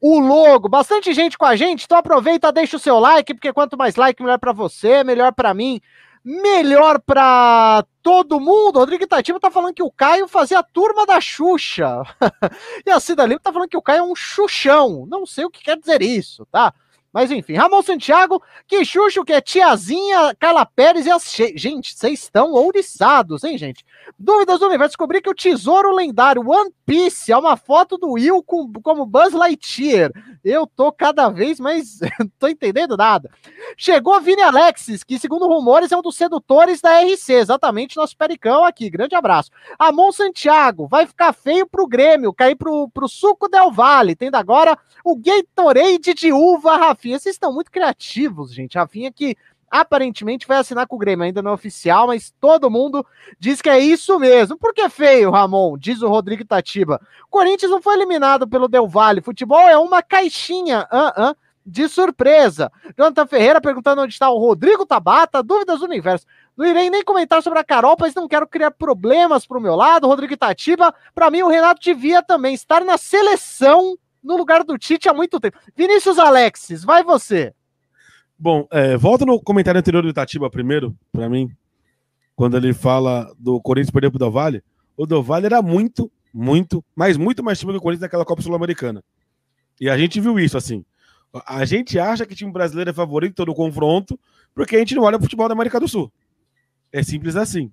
O logo, bastante gente com a gente, então aproveita, deixa o seu like, porque quanto mais like, melhor para você, melhor para mim melhor para todo mundo. Rodrigo Itatiba tá falando que o Caio fazia a turma da Xuxa. e a Cida Lima tá falando que o Caio é um xuxão. Não sei o que quer dizer isso, tá? Mas enfim, Ramon Santiago, que Xuxo, que é tiazinha, Carla Pérez e as. Gente, vocês estão ouriçados, hein, gente? Dúvidas do universo, descobri que o tesouro lendário One Piece é uma foto do Will com, como Buzz Lightyear. Eu tô cada vez mais. tô entendendo nada. Chegou Vini Alexis, que segundo rumores é um dos sedutores da RC, exatamente nosso pericão aqui. Grande abraço. Amon Santiago, vai ficar feio pro Grêmio, cair pro, pro Suco Del Vale, tendo agora o Gatorade de uva, Rafinha. Vocês estão muito criativos, gente. Rafinha que aparentemente vai assinar com o Grêmio, ainda não é oficial, mas todo mundo diz que é isso mesmo. Por que feio, Ramon? Diz o Rodrigo Tatiba. Corinthians não foi eliminado pelo Del Valle. Futebol é uma caixinha. Uh -uh, de surpresa. Jonathan Ferreira perguntando onde está o Rodrigo Tabata, dúvidas do universo. Não irei nem comentar sobre a Carol, pois não quero criar problemas para o meu lado. Rodrigo Itatiba, para mim o Renato devia também estar na seleção no lugar do Tite há muito tempo. Vinícius Alexis, vai você. Bom, é, volta no comentário anterior do Itatiba primeiro, para mim, quando ele fala do Corinthians perder pro Del Valle. O Del Valle era muito, muito, mas muito mais time do Corinthians naquela Copa Sul-Americana. E a gente viu isso, assim. A gente acha que time brasileiro é favorito no confronto porque a gente não olha o futebol da América do Sul. É simples assim.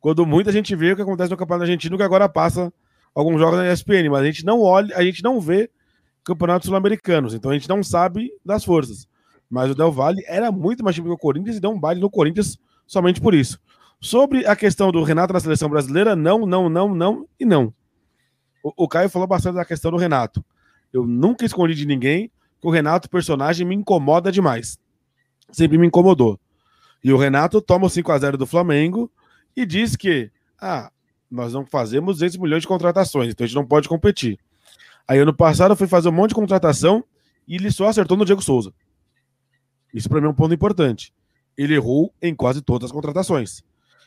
Quando muita gente vê o que acontece no Campeonato Argentino, que agora passa alguns jogos na ESPN, mas a gente não olha, a gente não vê campeonatos sul-americanos. Então a gente não sabe das forças. Mas o Del Valle era muito mais time que o Corinthians e deu um baile no Corinthians somente por isso. Sobre a questão do Renato na seleção brasileira, não, não, não, não e não. O, o Caio falou bastante da questão do Renato. Eu nunca escondi de ninguém que o Renato, personagem, me incomoda demais. Sempre me incomodou. E o Renato toma o 5 a 0 do Flamengo e diz que ah, nós não fazemos 200 milhões de contratações, então a gente não pode competir. Aí ano passado fui fazer um monte de contratação e ele só acertou no Diego Souza. Isso para mim é um ponto importante. Ele errou em quase todas as contratações.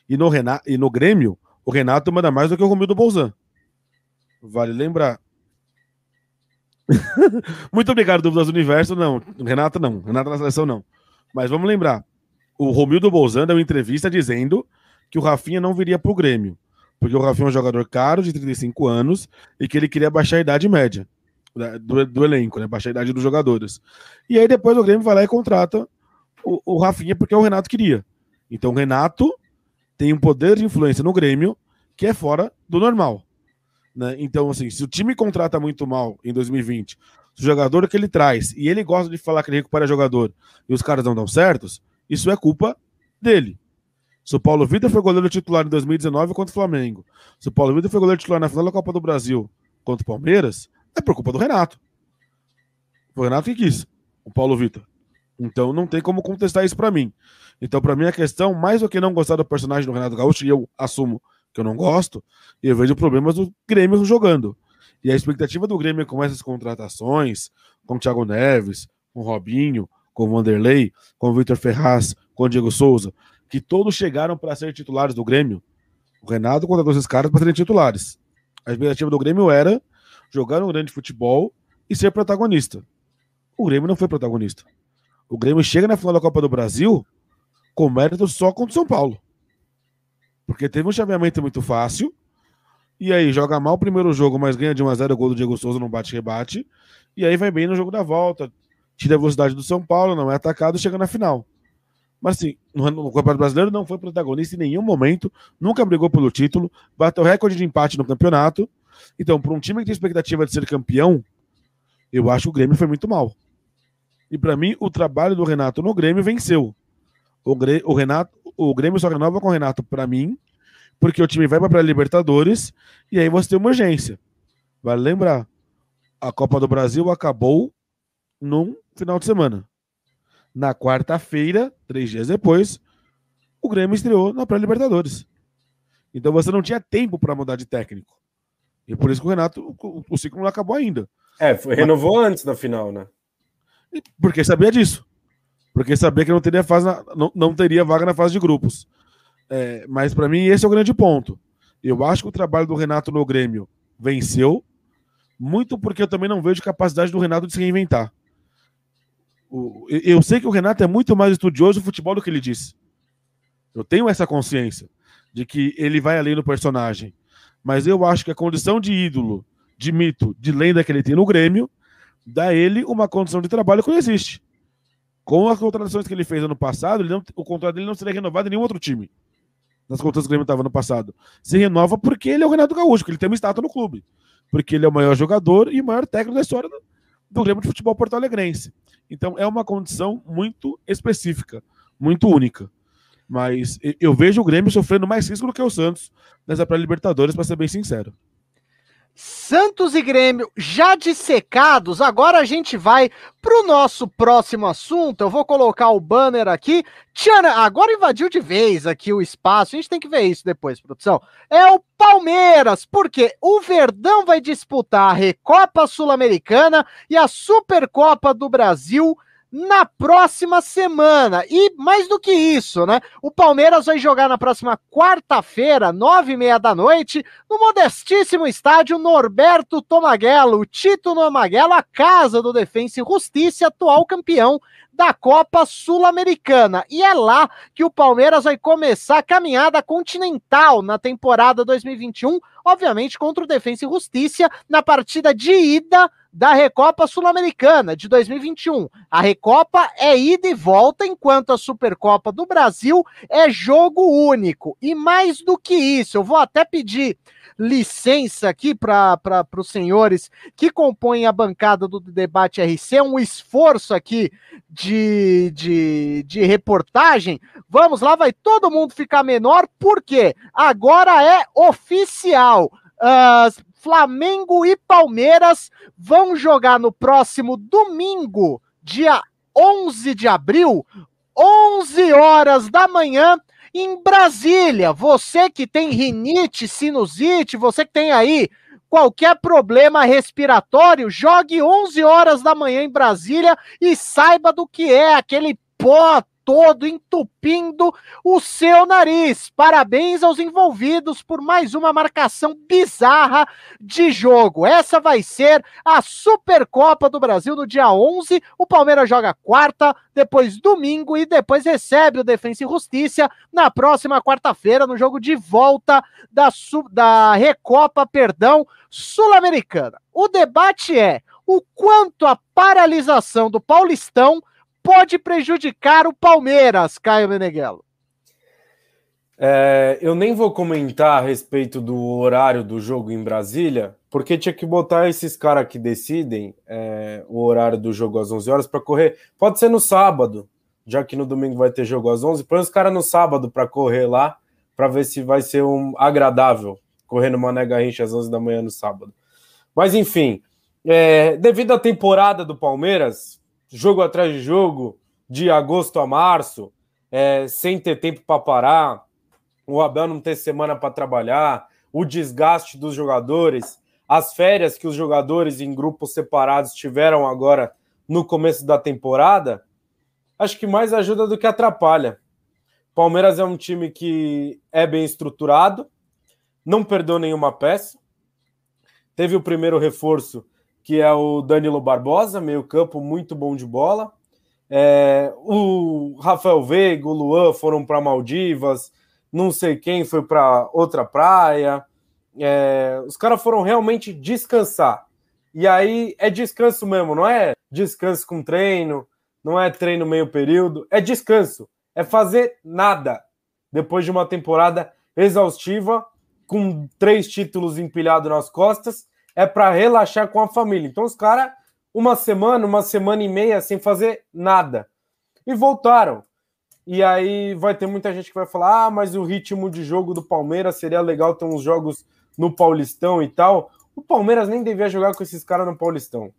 E no, Renato, e no Grêmio, o Renato manda mais do que o Romildo Bolzan. Vale lembrar. Muito obrigado, Dúvidas do Universo. Não, Renato não. Renato na seleção não. Mas vamos lembrar. O Romildo Bolzan deu uma entrevista dizendo que o Rafinha não viria para o Grêmio. Porque o Rafinha é um jogador caro, de 35 anos, e que ele queria baixar a idade média do, do elenco, né? Baixar a idade dos jogadores. E aí depois o Grêmio vai lá e contrata o, o Rafinha porque o Renato queria. Então o Renato tem um poder de influência no Grêmio que é fora do normal. Né? Então, assim, se o time contrata muito mal em 2020, se o jogador que ele traz e ele gosta de falar que ele recupera jogador e os caras não dão certos, isso é culpa dele. Se o Paulo Vitor foi goleiro titular em 2019 contra o Flamengo, se o Paulo Vitor foi goleiro titular na final da Copa do Brasil contra o Palmeiras, é por culpa do Renato. O Renato que quis, o Paulo Vitor. Então não tem como contestar isso para mim. Então, para mim, a questão, mais do que não gostar do personagem do Renato Gaúcho, e eu assumo que eu não gosto, eu vejo problemas do Grêmio jogando. E a expectativa do Grêmio com essas contratações, com o Thiago Neves, com o Robinho, com o Vanderlei, com o Vitor Ferraz, com o Diego Souza, que todos chegaram para ser titulares do Grêmio. O Renato contratou esses caras para serem titulares. A expectativa do Grêmio era jogar um grande futebol e ser protagonista. O Grêmio não foi protagonista. O Grêmio chega na final da Copa do Brasil com mérito só contra o São Paulo. Porque teve um chaveamento muito fácil. E aí joga mal o primeiro jogo, mas ganha de 1x0 o gol do Diego Souza no bate-rebate. E aí vai bem no jogo da volta. Tira a velocidade do São Paulo, não é atacado e chega na final. Mas assim, no, no Campeonato Brasileiro não foi protagonista em nenhum momento, nunca brigou pelo título, bateu recorde de empate no campeonato. Então, para um time que tem expectativa de ser campeão, eu acho que o Grêmio foi muito mal. E para mim, o trabalho do Renato no Grêmio venceu. O, Grêmio, o, Renato, o Grêmio só renova com o Renato para mim, porque o time vai para a Libertadores e aí você tem uma urgência. Vale lembrar, a Copa do Brasil acabou num final de semana. Na quarta-feira, três dias depois, o Grêmio estreou na pré-Libertadores. Então você não tinha tempo para mudar de técnico. E por isso que o Renato, o, o ciclo não acabou ainda. É, foi, renovou Mas, antes da final, né? Porque sabia disso. Porque sabia que não teria, fase na, não, não teria vaga na fase de grupos. É, mas para mim esse é o grande ponto. Eu acho que o trabalho do Renato no Grêmio venceu, muito porque eu também não vejo capacidade do Renato de se reinventar. O, eu sei que o Renato é muito mais estudioso do futebol do que ele disse. Eu tenho essa consciência de que ele vai além do personagem. Mas eu acho que a condição de ídolo, de mito, de lenda que ele tem no Grêmio, dá ele uma condição de trabalho que não existe. Com as contratações que ele fez ano passado, não, o contrato dele não seria renovado em nenhum outro time. Nas contas que o Grêmio estava no passado. Se renova porque ele é o Renato Gaúcho, que ele tem uma estátua no clube. Porque ele é o maior jogador e o maior técnico da história do, do Grêmio de Futebol Porto Alegrense. Então é uma condição muito específica, muito única. Mas eu vejo o Grêmio sofrendo mais risco do que o Santos nessa pré-Libertadores, para ser bem sincero. Santos e Grêmio já dissecados, agora a gente vai para o nosso próximo assunto. Eu vou colocar o banner aqui. Tchana, agora invadiu de vez aqui o espaço. A gente tem que ver isso depois, produção. É o Palmeiras, porque o Verdão vai disputar a Recopa Sul-Americana e a Supercopa do Brasil na próxima semana. E mais do que isso, né? O Palmeiras vai jogar na próxima quarta-feira, nove e meia da noite, no modestíssimo estádio Norberto Tomaguelo, o Tito Tomaguelo, a casa do Defensa e Justiça, atual campeão da Copa Sul-Americana. E é lá que o Palmeiras vai começar a caminhada continental na temporada 2021, obviamente contra o Defensa e Justiça, na partida de ida da Recopa Sul-Americana de 2021. A Recopa é ida e volta, enquanto a Supercopa do Brasil é jogo único. E mais do que isso, eu vou até pedir licença aqui para os senhores que compõem a bancada do debate RC, um esforço aqui de, de, de reportagem. Vamos lá, vai todo mundo ficar menor, porque agora é oficial. Uh, Flamengo e Palmeiras vão jogar no próximo domingo, dia 11 de abril, 11 horas da manhã, em Brasília. Você que tem rinite, sinusite, você que tem aí qualquer problema respiratório, jogue 11 horas da manhã em Brasília e saiba do que é aquele pó todo entupindo o seu nariz. Parabéns aos envolvidos por mais uma marcação bizarra de jogo. Essa vai ser a Supercopa do Brasil no dia 11. O Palmeiras joga quarta, depois domingo e depois recebe o Defensa e Justiça na próxima quarta-feira no jogo de volta da, da Recopa, perdão, Sul-Americana. O debate é o quanto a paralisação do Paulistão pode prejudicar o Palmeiras, Caio Meneghello? É, eu nem vou comentar a respeito do horário do jogo em Brasília, porque tinha que botar esses caras que decidem é, o horário do jogo às 11 horas para correr. Pode ser no sábado, já que no domingo vai ter jogo às 11. Põe os caras no sábado para correr lá, para ver se vai ser um agradável correr no Mané Garrincha às 11 da manhã no sábado. Mas enfim, é, devido à temporada do Palmeiras, jogo atrás de jogo, de agosto a março, é, sem ter tempo para parar, o Abel não ter semana para trabalhar, o desgaste dos jogadores, as férias que os jogadores em grupos separados tiveram agora no começo da temporada, acho que mais ajuda do que atrapalha. Palmeiras é um time que é bem estruturado, não perdeu nenhuma peça. Teve o primeiro reforço que é o Danilo Barbosa, meio-campo muito bom de bola. É, o Rafael Veiga, o Luan foram para Maldivas, não sei quem foi para outra praia. É, os caras foram realmente descansar. E aí é descanso mesmo, não é descanso com treino, não é treino meio período, é descanso, é fazer nada depois de uma temporada exaustiva, com três títulos empilhados nas costas é para relaxar com a família. Então os caras, uma semana, uma semana e meia sem fazer nada. E voltaram. E aí vai ter muita gente que vai falar: ah, mas o ritmo de jogo do Palmeiras seria legal ter uns jogos no Paulistão e tal. O Palmeiras nem devia jogar com esses caras no Paulistão.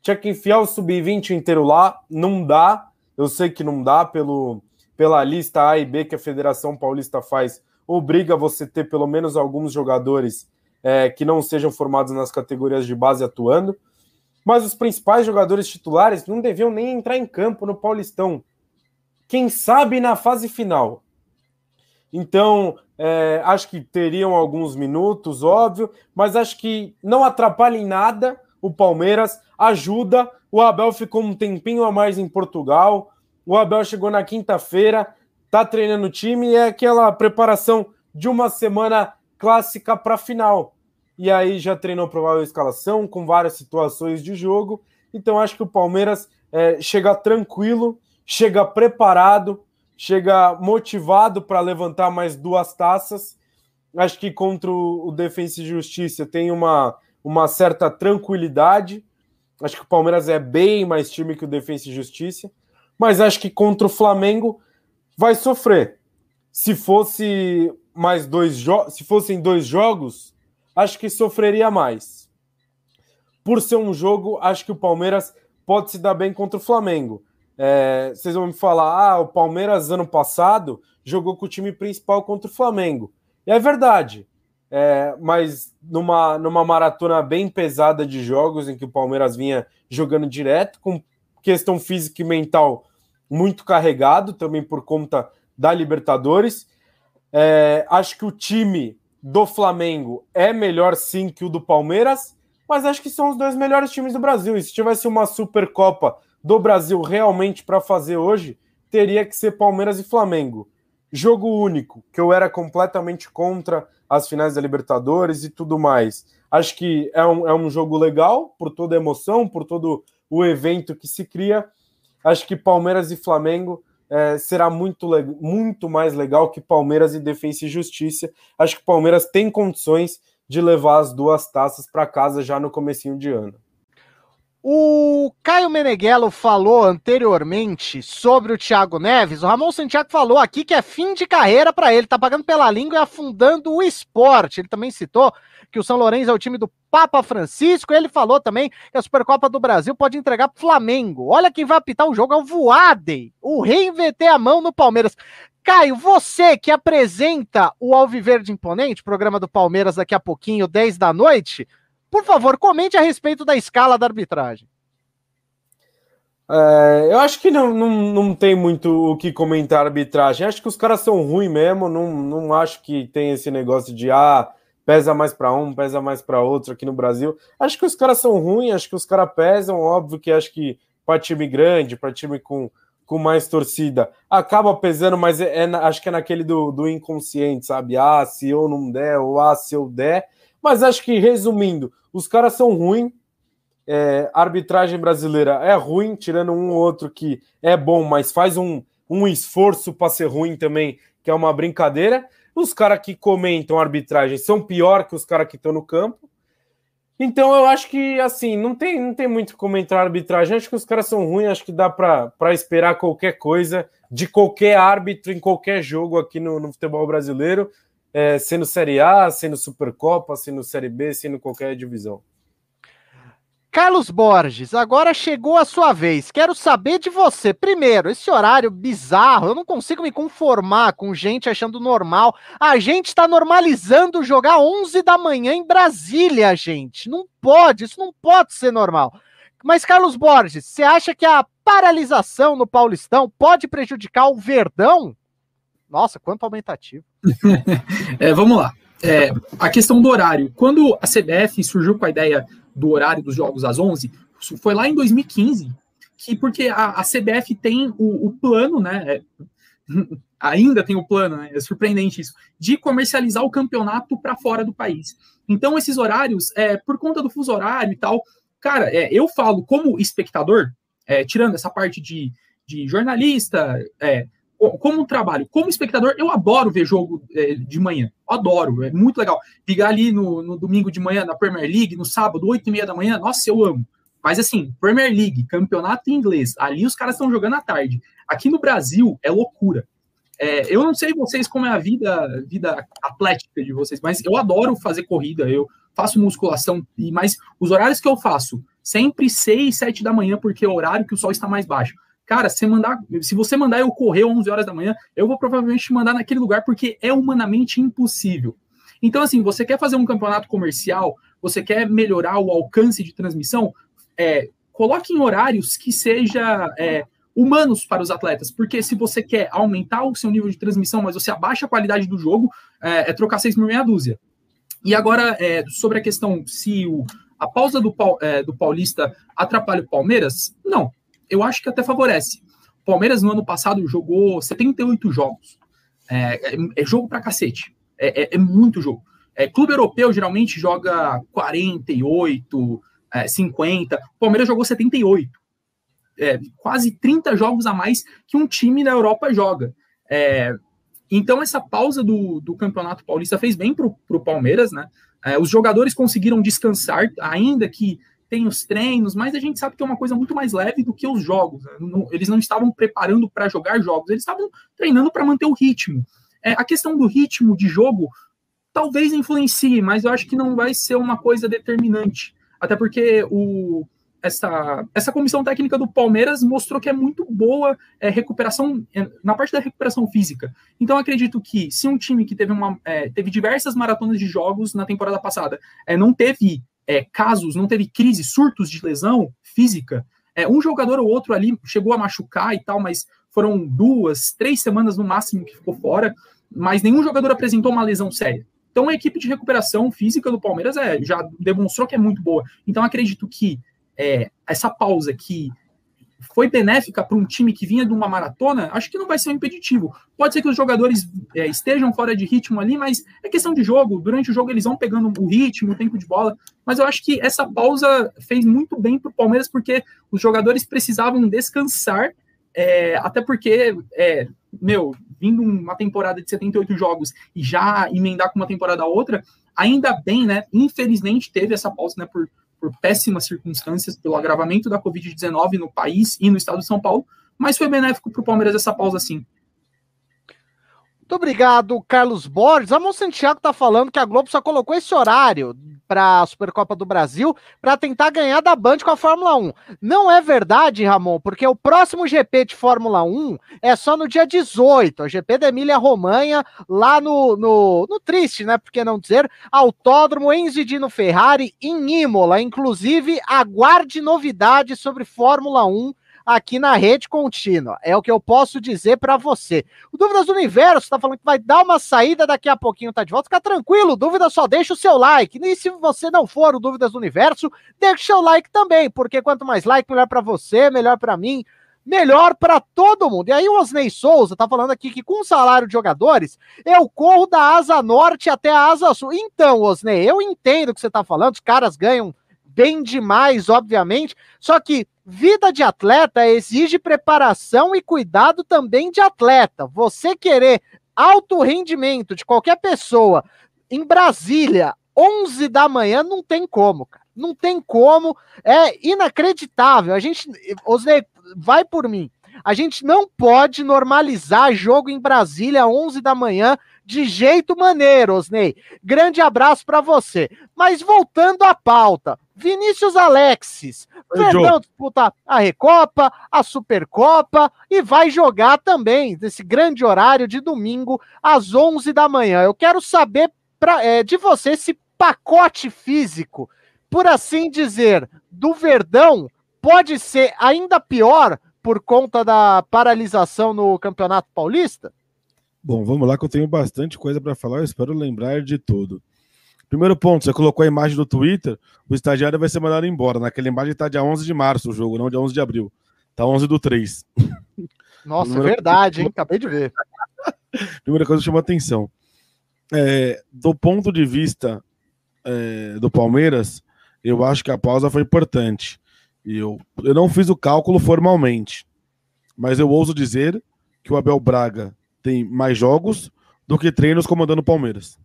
Tinha que enfiar o sub-20 inteiro lá, não dá. Eu sei que não dá pelo, pela lista A e B que a Federação Paulista faz, obriga você ter pelo menos alguns jogadores é, que não sejam formados nas categorias de base atuando. Mas os principais jogadores titulares não deviam nem entrar em campo no Paulistão. Quem sabe na fase final. Então, é, acho que teriam alguns minutos, óbvio, mas acho que não atrapalha em nada o Palmeiras, ajuda. O Abel ficou um tempinho a mais em Portugal. O Abel chegou na quinta-feira, tá treinando o time e é aquela preparação de uma semana clássica para final. E aí já treinou provável escalação com várias situações de jogo. Então acho que o Palmeiras é, chega tranquilo, chega preparado, chega motivado para levantar mais duas taças. Acho que contra o Defensa e Justiça tem uma, uma certa tranquilidade. Acho que o Palmeiras é bem mais time que o Defensa e Justiça. Mas acho que contra o Flamengo vai sofrer. Se fosse mais dois jogos, se fossem dois jogos, acho que sofreria mais. Por ser um jogo, acho que o Palmeiras pode se dar bem contra o Flamengo. É, vocês vão me falar, ah, o Palmeiras ano passado jogou com o time principal contra o Flamengo. E é verdade. É, mas numa, numa maratona bem pesada de jogos, em que o Palmeiras vinha jogando direto, com questão física e mental muito carregado, também por conta da Libertadores. É, acho que o time do Flamengo é melhor sim que o do Palmeiras, mas acho que são os dois melhores times do Brasil. E se tivesse uma Supercopa do Brasil realmente para fazer hoje, teria que ser Palmeiras e Flamengo. Jogo único, que eu era completamente contra as finais da Libertadores e tudo mais. Acho que é um, é um jogo legal, por toda a emoção, por todo o evento que se cria. Acho que Palmeiras e Flamengo é, será muito, muito mais legal que Palmeiras e Defensa e Justiça. Acho que Palmeiras tem condições de levar as duas taças para casa já no comecinho de ano. O Caio Meneghello falou anteriormente sobre o Thiago Neves. O Ramon Santiago falou aqui que é fim de carreira para ele, tá pagando pela língua e afundando o esporte. Ele também citou que o São Lourenço é o time do Papa Francisco. Ele falou também que a Supercopa do Brasil pode entregar pro Flamengo. Olha quem vai apitar o jogo é o Voadem, o reinverter a mão no Palmeiras. Caio, você que apresenta o Alviverde Imponente, programa do Palmeiras daqui a pouquinho, 10 da noite, por favor, comente a respeito da escala da arbitragem. É, eu acho que não, não, não tem muito o que comentar a arbitragem. Acho que os caras são ruins mesmo. Não, não acho que tem esse negócio de ah, pesa mais para um, pesa mais para outro aqui no Brasil. Acho que os caras são ruins, acho que os caras pesam. Óbvio que acho que para time grande, para time com, com mais torcida, acaba pesando, mas é, é, acho que é naquele do, do inconsciente, sabe? Ah, se eu não der, ou ah, se eu der. Mas acho que, resumindo, os caras são ruins. É, a arbitragem brasileira é ruim, tirando um ou outro que é bom, mas faz um, um esforço para ser ruim também, que é uma brincadeira. Os caras que comentam a arbitragem são pior que os caras que estão no campo. Então eu acho que assim, não tem, não tem muito comentar a arbitragem. Acho que os caras são ruins, acho que dá para esperar qualquer coisa de qualquer árbitro em qualquer jogo aqui no, no futebol brasileiro é, sendo Série A, sendo Supercopa, sendo Série B, sendo qualquer divisão. Carlos Borges, agora chegou a sua vez. Quero saber de você. Primeiro, esse horário bizarro, eu não consigo me conformar com gente achando normal. A gente está normalizando jogar 11 da manhã em Brasília, gente. Não pode, isso não pode ser normal. Mas, Carlos Borges, você acha que a paralisação no Paulistão pode prejudicar o Verdão? Nossa, quanto aumentativo. é, vamos lá. É, a questão do horário. Quando a CBF surgiu com a ideia do horário dos jogos às 11, foi lá em 2015, que porque a, a CBF tem o, o plano, né? É, ainda tem o plano, né? É surpreendente isso, de comercializar o campeonato para fora do país. Então, esses horários, é, por conta do fuso horário e tal, cara, é, eu falo como espectador, é, tirando essa parte de, de jornalista, é, como trabalho, como espectador, eu adoro ver jogo é, de manhã. Adoro, é muito legal. Ligar ali no, no, domingo de manhã na Premier League, no sábado, 8 e meia da manhã, nossa, eu amo. Mas assim, Premier League, campeonato inglês, ali os caras estão jogando à tarde. Aqui no Brasil é loucura. É, eu não sei vocês como é a vida, vida atlética de vocês, mas eu adoro fazer corrida, eu faço musculação, e mas os horários que eu faço, sempre 6, 7 da manhã, porque é o horário que o sol está mais baixo. Cara, se, mandar, se você mandar eu correr 11 horas da manhã, eu vou provavelmente te mandar naquele lugar porque é humanamente impossível. Então, assim, você quer fazer um campeonato comercial, você quer melhorar o alcance de transmissão, é, coloque em horários que seja é, humanos para os atletas, porque se você quer aumentar o seu nível de transmissão, mas você abaixa a qualidade do jogo, é, é trocar seis por meia dúzia. E agora, é, sobre a questão se o, a pausa do, é, do Paulista atrapalha o Palmeiras, não eu acho que até favorece. O Palmeiras no ano passado jogou 78 jogos. É, é, é jogo pra cacete. É, é, é muito jogo. É, clube europeu geralmente joga 48, 50. O Palmeiras jogou 78. É, quase 30 jogos a mais que um time da Europa joga. É, então, essa pausa do, do Campeonato Paulista fez bem para o Palmeiras, né? É, os jogadores conseguiram descansar, ainda que tem os treinos, mas a gente sabe que é uma coisa muito mais leve do que os jogos. Né? eles não estavam preparando para jogar jogos, eles estavam treinando para manter o ritmo. É, a questão do ritmo de jogo talvez influencie, mas eu acho que não vai ser uma coisa determinante. Até porque o, essa, essa comissão técnica do Palmeiras mostrou que é muito boa é, recuperação é, na parte da recuperação física. Então acredito que se um time que teve, uma, é, teve diversas maratonas de jogos na temporada passada é, não teve é, casos, não teve crise, surtos de lesão física. É, um jogador ou outro ali chegou a machucar e tal, mas foram duas, três semanas no máximo que ficou fora, mas nenhum jogador apresentou uma lesão séria. Então a equipe de recuperação física do Palmeiras é, já demonstrou que é muito boa. Então acredito que é, essa pausa que foi benéfica para um time que vinha de uma maratona, acho que não vai ser um impeditivo. Pode ser que os jogadores é, estejam fora de ritmo ali, mas é questão de jogo. Durante o jogo eles vão pegando o ritmo, o tempo de bola. Mas eu acho que essa pausa fez muito bem para o Palmeiras, porque os jogadores precisavam descansar, é, até porque, é, meu, vindo uma temporada de 78 jogos e já emendar com uma temporada outra, ainda bem, né? Infelizmente teve essa pausa, né? Por por péssimas circunstâncias, pelo agravamento da Covid-19 no país e no estado de São Paulo, mas foi benéfico para o Palmeiras essa pausa sim. Muito obrigado, Carlos Borges. Ramon Santiago está falando que a Globo só colocou esse horário para a Supercopa do Brasil para tentar ganhar da Band com a Fórmula 1. Não é verdade, Ramon, porque o próximo GP de Fórmula 1 é só no dia 18, o GP da Emília Romanha, lá no, no, no triste, né? Por que não dizer? Autódromo Enzo Dino Ferrari em Imola. Inclusive, aguarde novidades sobre Fórmula 1 aqui na rede contínua. É o que eu posso dizer para você. O Dúvidas do Universo está falando que vai dar uma saída daqui a pouquinho, tá de volta. Fica tranquilo, dúvida só deixa o seu like. E se você não for o Dúvidas do Universo, deixa o seu like também, porque quanto mais like, melhor para você, melhor para mim melhor para todo mundo. E aí o Osney Souza tá falando aqui que com o salário de jogadores, eu corro da asa norte até a asa sul. Então, Osney, eu entendo o que você tá falando, os caras ganham bem demais, obviamente, só que Vida de atleta exige preparação e cuidado também de atleta. Você querer alto rendimento de qualquer pessoa em Brasília, 11 da manhã, não tem como, cara. Não tem como. É inacreditável. A gente, Osnei, vai por mim. A gente não pode normalizar jogo em Brasília 11 da manhã de jeito maneiro, Osnei. Grande abraço para você. Mas voltando à pauta, Vinícius Alexis, Verdão disputa a Recopa, a Supercopa e vai jogar também nesse grande horário de domingo às 11 da manhã. Eu quero saber pra, é, de você esse pacote físico, por assim dizer, do Verdão pode ser ainda pior por conta da paralisação no Campeonato Paulista? Bom, vamos lá que eu tenho bastante coisa para falar, eu espero lembrar de tudo. Primeiro ponto, você colocou a imagem do Twitter, o estagiário vai ser mandado embora. Naquela imagem está dia 11 de março o jogo, não dia 11 de abril. Tá 11 do 3. Nossa, Primeira... verdade, hein? Acabei de ver. Primeira coisa que chama atenção. É, do ponto de vista é, do Palmeiras, eu acho que a pausa foi importante. E eu, eu não fiz o cálculo formalmente, mas eu ouso dizer que o Abel Braga tem mais jogos do que treinos comandando o Palmeiras.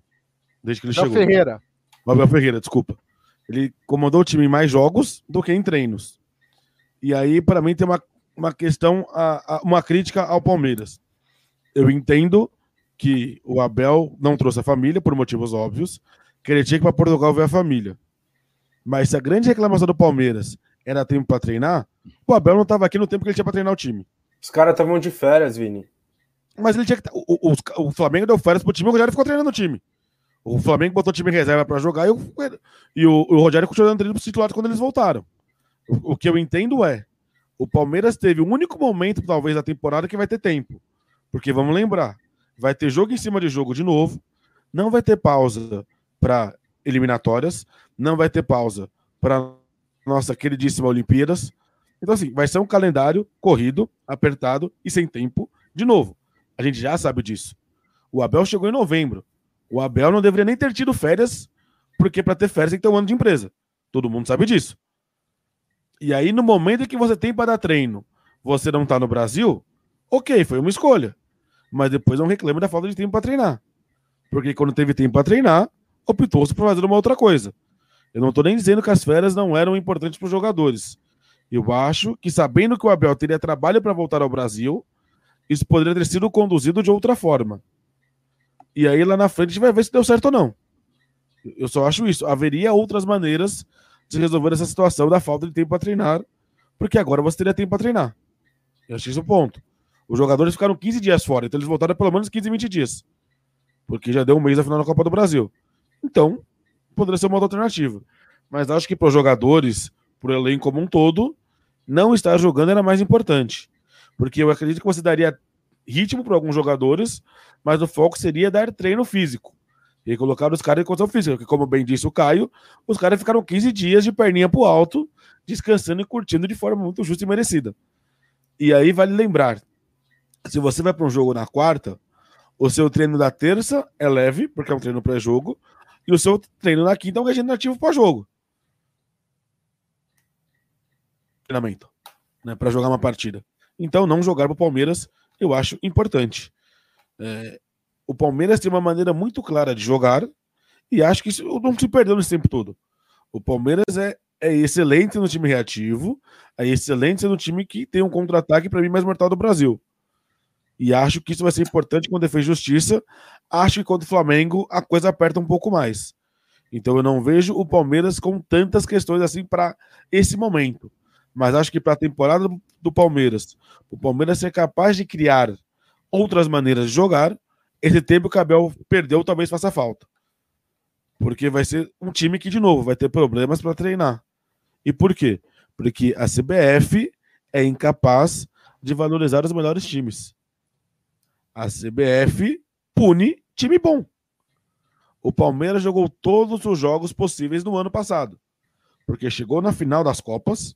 Desde que ele Abel chegou. Ferreira. O Abel Ferreira, desculpa. Ele comandou o time em mais jogos do que em treinos. E aí, para mim, tem uma, uma questão, a, a, uma crítica ao Palmeiras. Eu entendo que o Abel não trouxe a família, por motivos óbvios, que ele tinha que ir para Portugal ver a família. Mas se a grande reclamação do Palmeiras era tempo para treinar, o Abel não estava aqui no tempo que ele tinha para treinar o time. Os caras estavam de férias, Vini. Mas ele tinha que. O, o, o Flamengo deu férias pro time e o Rogério ficou treinando o time. O Flamengo botou o time em reserva para jogar e, o, e o, o Rogério continuou dando treino pro titular quando eles voltaram. O, o, que eu entendo é: o Palmeiras teve o único momento, talvez, da temporada que vai ter tempo. Porque vamos lembrar: vai ter jogo em cima de jogo de novo, não vai ter pausa para eliminatórias, não vai ter pausa para nossa queridíssima Olimpíadas. Então, assim, vai ser um calendário corrido, apertado e sem tempo de novo. A gente já sabe disso. O Abel chegou em novembro. O Abel não deveria nem ter tido férias, porque para ter férias tem que ter um ano de empresa. Todo mundo sabe disso. E aí, no momento em que você tem para dar treino, você não está no Brasil, ok, foi uma escolha. Mas depois não reclame da falta de tempo para treinar. Porque quando teve tempo para treinar, optou-se por fazer uma outra coisa. Eu não estou nem dizendo que as férias não eram importantes para os jogadores. Eu acho que, sabendo que o Abel teria trabalho para voltar ao Brasil, isso poderia ter sido conduzido de outra forma. E aí lá na frente a gente vai ver se deu certo ou não. Eu só acho isso. Haveria outras maneiras de resolver essa situação da falta de tempo para treinar, porque agora você teria tempo para treinar. Eu achei esse o ponto. Os jogadores ficaram 15 dias fora, então eles voltaram pelo menos 15, 20 dias. Porque já deu um mês a final da Copa do Brasil. Então, poderia ser uma outra alternativa. Mas acho que para os jogadores, para o elenco como um todo, não estar jogando era mais importante. Porque eu acredito que você daria ritmo para alguns jogadores, mas o foco seria dar treino físico. E colocar os caras em condição física, porque, como bem disse o Caio, os caras ficaram 15 dias de perninha pro alto, descansando e curtindo de forma muito justa e merecida. E aí vale lembrar: se você vai para um jogo na quarta, o seu treino da terça é leve, porque é um treino pré-jogo, e o seu treino na quinta é um regenerativo pós-jogo. Treinamento, né, para jogar uma partida. Então, não jogar para o Palmeiras, eu acho importante. É, o Palmeiras tem uma maneira muito clara de jogar, e acho que isso não se perdeu nesse tempo todo. O Palmeiras é, é excelente no time reativo, é excelente no time que tem um contra-ataque, para mim, mais mortal do Brasil. E acho que isso vai ser importante quando defende justiça. Acho que contra o Flamengo a coisa aperta um pouco mais. Então eu não vejo o Palmeiras com tantas questões assim para esse momento. Mas acho que para a temporada do Palmeiras, o Palmeiras ser capaz de criar outras maneiras de jogar, esse tempo que o Abel perdeu talvez faça falta. Porque vai ser um time que, de novo, vai ter problemas para treinar. E por quê? Porque a CBF é incapaz de valorizar os melhores times. A CBF pune time bom. O Palmeiras jogou todos os jogos possíveis no ano passado. Porque chegou na final das Copas,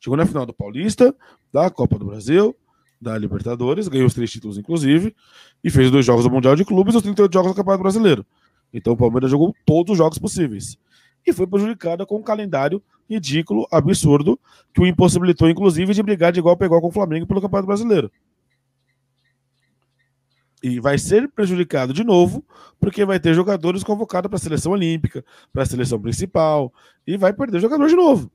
chegou na final do Paulista, da Copa do Brasil, da Libertadores, ganhou os três títulos, inclusive, e fez dois jogos do Mundial de Clubes e os 38 jogos do Campeonato Brasileiro. Então o Palmeiras jogou todos os jogos possíveis. E foi prejudicado com um calendário ridículo, absurdo, que o impossibilitou, inclusive, de brigar de igual para igual com o Flamengo pelo Campeonato Brasileiro e vai ser prejudicado de novo, porque vai ter jogadores convocados para a seleção olímpica, para a seleção principal, e vai perder jogador de novo.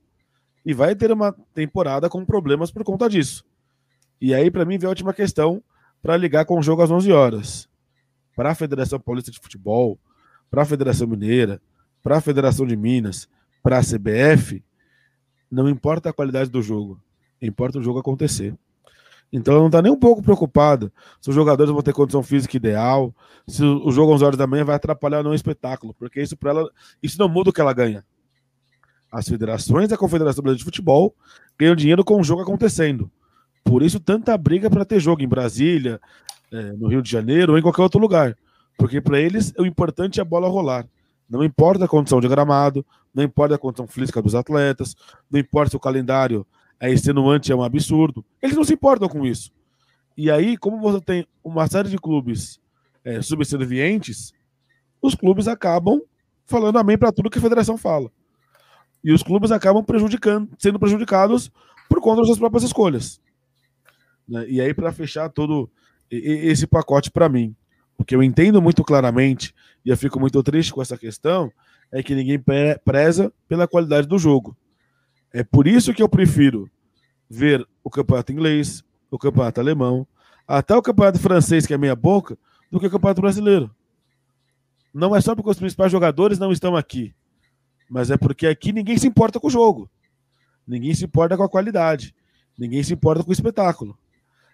E vai ter uma temporada com problemas por conta disso. E aí, para mim, vem a última questão para ligar com o jogo às 11 horas. Para a Federação Paulista de Futebol, para a Federação Mineira, para a Federação de Minas, para a CBF, não importa a qualidade do jogo, importa o jogo acontecer. Então ela não está nem um pouco preocupada se os jogadores vão ter condição física ideal, se o jogo às horas da manhã vai atrapalhar no espetáculo, porque isso para ela, isso não muda o que ela ganha. As federações da Confederação Brasileira de Futebol ganham dinheiro com o jogo acontecendo. Por isso tanta briga para ter jogo em Brasília, é, no Rio de Janeiro ou em qualquer outro lugar. Porque para eles o importante é a bola rolar. Não importa a condição de gramado, não importa a condição física dos atletas, não importa se o calendário é extenuante, é um absurdo. Eles não se importam com isso. E aí, como você tem uma série de clubes é, subservientes, os clubes acabam falando amém para tudo que a federação fala. E os clubes acabam prejudicando, sendo prejudicados por conta das suas próprias escolhas. Né? E aí, para fechar todo esse pacote para mim, o que eu entendo muito claramente, e eu fico muito triste com essa questão, é que ninguém preza pela qualidade do jogo. É por isso que eu prefiro ver o campeonato inglês, o campeonato alemão, até o campeonato francês, que é meia boca, do que o campeonato brasileiro. Não é só porque os principais jogadores não estão aqui, mas é porque aqui ninguém se importa com o jogo. Ninguém se importa com a qualidade. Ninguém se importa com o espetáculo.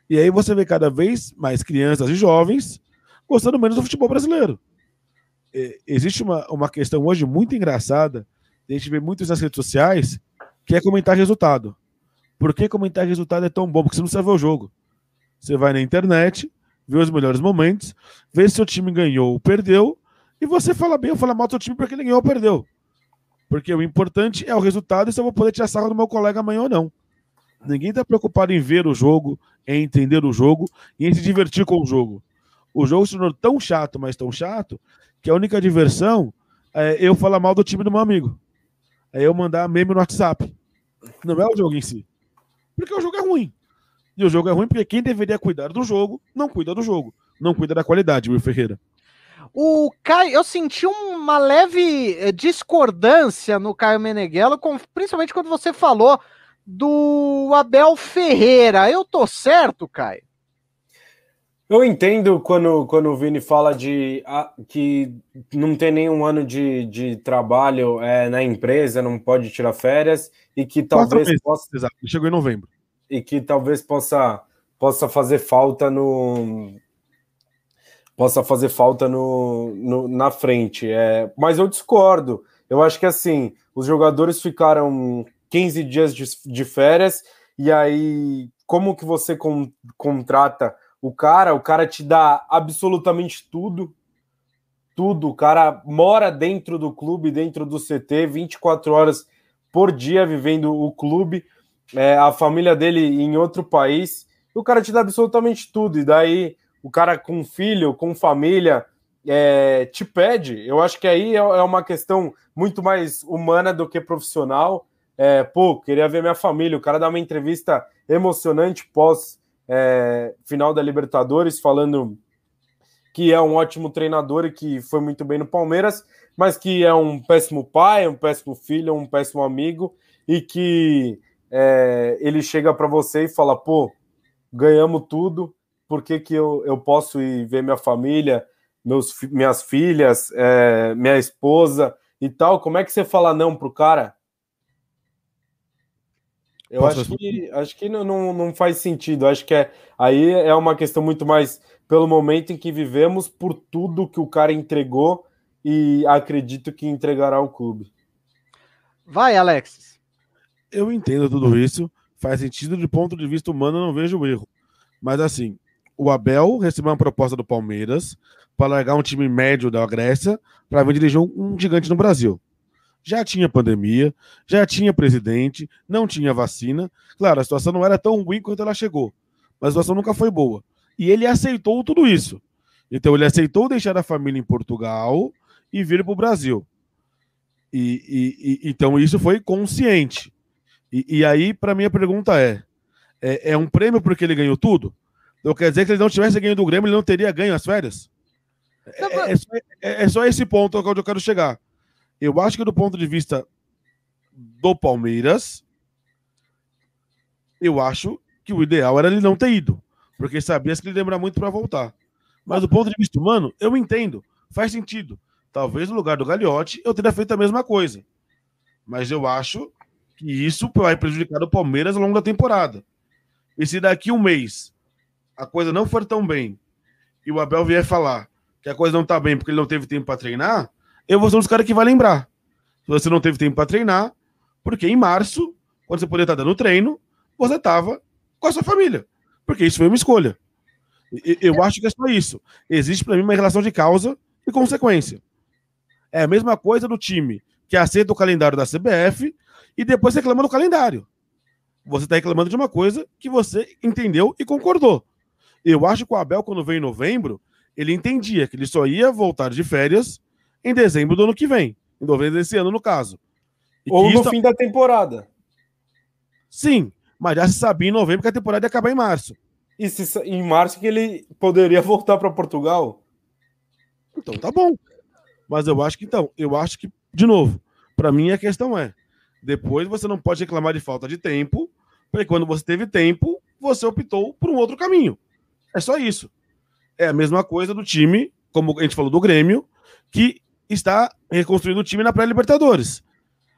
E aí você vê cada vez mais crianças e jovens gostando menos do futebol brasileiro. existe uma, uma questão hoje muito engraçada, a gente vê muito nas redes sociais, que é comentar resultado. Por que comentar resultado é tão bom? Porque você não sabe ver o jogo. Você vai na internet, vê os melhores momentos, vê se o time ganhou ou perdeu, e você fala bem ou fala mal do seu time porque ele ganhou ou perdeu. Porque o importante é o resultado e se eu vou poder tirar sarro do meu colega amanhã ou não. Ninguém está preocupado em ver o jogo, em entender o jogo e em se divertir com o jogo. O jogo se tornou tão chato, mas tão chato, que a única diversão é eu falar mal do time do meu amigo é eu mandar meme no WhatsApp. Não é o jogo em si. Porque o jogo é ruim. E o jogo é ruim porque quem deveria cuidar do jogo não cuida do jogo. Não cuida da qualidade, Will Ferreira. O Caio, eu senti uma leve eh, discordância no Caio Meneghello, principalmente quando você falou do Abel Ferreira. Eu tô certo, Caio? Eu entendo quando, quando o Vini fala de ah, que não tem nenhum ano de, de trabalho é, na empresa, não pode tirar férias e que talvez possa. Exato, chegou em novembro. E que talvez possa, possa fazer falta no. Possa fazer falta no, no na frente. É, mas eu discordo. Eu acho que assim, os jogadores ficaram 15 dias de, de férias, e aí, como que você contrata o cara, o cara te dá absolutamente tudo. Tudo. O cara mora dentro do clube, dentro do CT, 24 horas por dia vivendo o clube. é, a família dele em outro país, o cara te dá absolutamente tudo, e daí o cara com filho, com família, é, te pede. Eu acho que aí é, é uma questão muito mais humana do que profissional. É, pô, queria ver minha família. O cara dá uma entrevista emocionante pós é, final da Libertadores, falando que é um ótimo treinador e que foi muito bem no Palmeiras, mas que é um péssimo pai, um péssimo filho, um péssimo amigo e que é, ele chega para você e fala: pô, ganhamos tudo, por que, que eu, eu posso ir ver minha família, meus, minhas filhas, é, minha esposa e tal? Como é que você fala não pro cara? Eu Posso acho que, acho que não, não, não faz sentido. Acho que é, aí é uma questão muito mais pelo momento em que vivemos, por tudo que o cara entregou e acredito que entregará ao clube. Vai, Alexis. Eu entendo tudo isso, faz sentido de ponto de vista humano, eu não vejo erro. Mas assim, o Abel recebeu uma proposta do Palmeiras para largar um time médio da Grécia para vir dirigir um gigante no Brasil já tinha pandemia, já tinha presidente, não tinha vacina. Claro, a situação não era tão ruim quanto ela chegou, mas a situação nunca foi boa. E ele aceitou tudo isso. Então ele aceitou deixar a família em Portugal e vir para o Brasil. E, e, e, então isso foi consciente. E, e aí, para mim, a pergunta é, é: é um prêmio porque ele ganhou tudo? Então quer dizer que ele não tivesse ganho do Grêmio, ele não teria ganho as férias? É, é, é, só, é, é só esse ponto onde eu quero chegar. Eu acho que do ponto de vista do Palmeiras, eu acho que o ideal era ele não ter ido, porque sabia que ele lembra muito para voltar. Mas do ponto de vista humano, eu entendo, faz sentido. Talvez no lugar do Gagliotti eu teria feito a mesma coisa. Mas eu acho que isso vai prejudicar o Palmeiras ao longo da temporada. E se daqui um mês a coisa não for tão bem e o Abel vier falar que a coisa não tá bem porque ele não teve tempo para treinar, eu vou ser um dos caras que vai lembrar. Você não teve tempo para treinar, porque em março, quando você poderia estar dando treino, você estava com a sua família. Porque isso foi uma escolha. Eu acho que é só isso. Existe para mim uma relação de causa e consequência. É a mesma coisa do time que aceita o calendário da CBF e depois reclama do calendário. Você está reclamando de uma coisa que você entendeu e concordou. Eu acho que o Abel, quando veio em novembro, ele entendia que ele só ia voltar de férias em dezembro do ano que vem. Em novembro desse ano, no caso. E Ou no fim da temporada. Sim, mas já se sabia em novembro que a temporada ia acabar em março. E se, em março que ele poderia voltar para Portugal? Então tá bom. Mas eu acho que então, eu acho que, de novo, para mim a questão é: depois você não pode reclamar de falta de tempo, porque quando você teve tempo, você optou por um outro caminho. É só isso. É a mesma coisa do time, como a gente falou do Grêmio, que está reconstruindo o time na pré-Libertadores.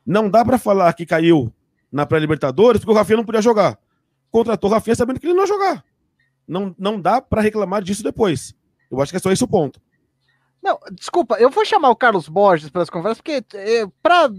Não dá para falar que caiu na pré-Libertadores porque o Rafinha não podia jogar. Contratou o Rafinha sabendo que ele não ia jogar. Não, não dá para reclamar disso depois. Eu acho que é só esse o ponto. Não, desculpa, eu vou chamar o Carlos Borges para essa conversa, porque é, pra,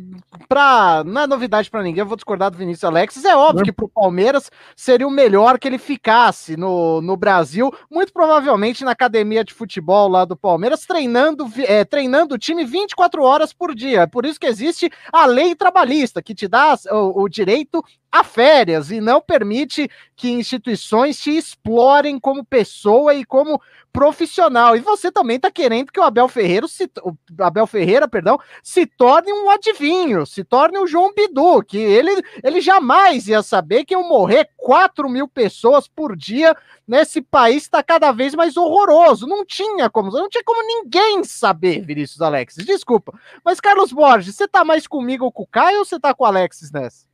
pra, não é novidade para ninguém, eu vou discordar do Vinícius Alexis. É óbvio que para o Palmeiras seria o melhor que ele ficasse no, no Brasil, muito provavelmente na academia de futebol lá do Palmeiras, treinando, é, treinando o time 24 horas por dia. É por isso que existe a lei trabalhista, que te dá o, o direito a férias e não permite que instituições te explorem como pessoa e como profissional. E você também está querendo que o Abel Ferreira, se, o Abel Ferreira, perdão, se torne um adivinho, se torne o João Bidu, que ele, ele jamais ia saber que iam morrer 4 mil pessoas por dia nesse país está cada vez mais horroroso. Não tinha como, não tinha como ninguém saber, Vinícius Alexis. Desculpa. Mas, Carlos Borges, você tá mais comigo ou com o Caio ou você tá com o Alexis nessa?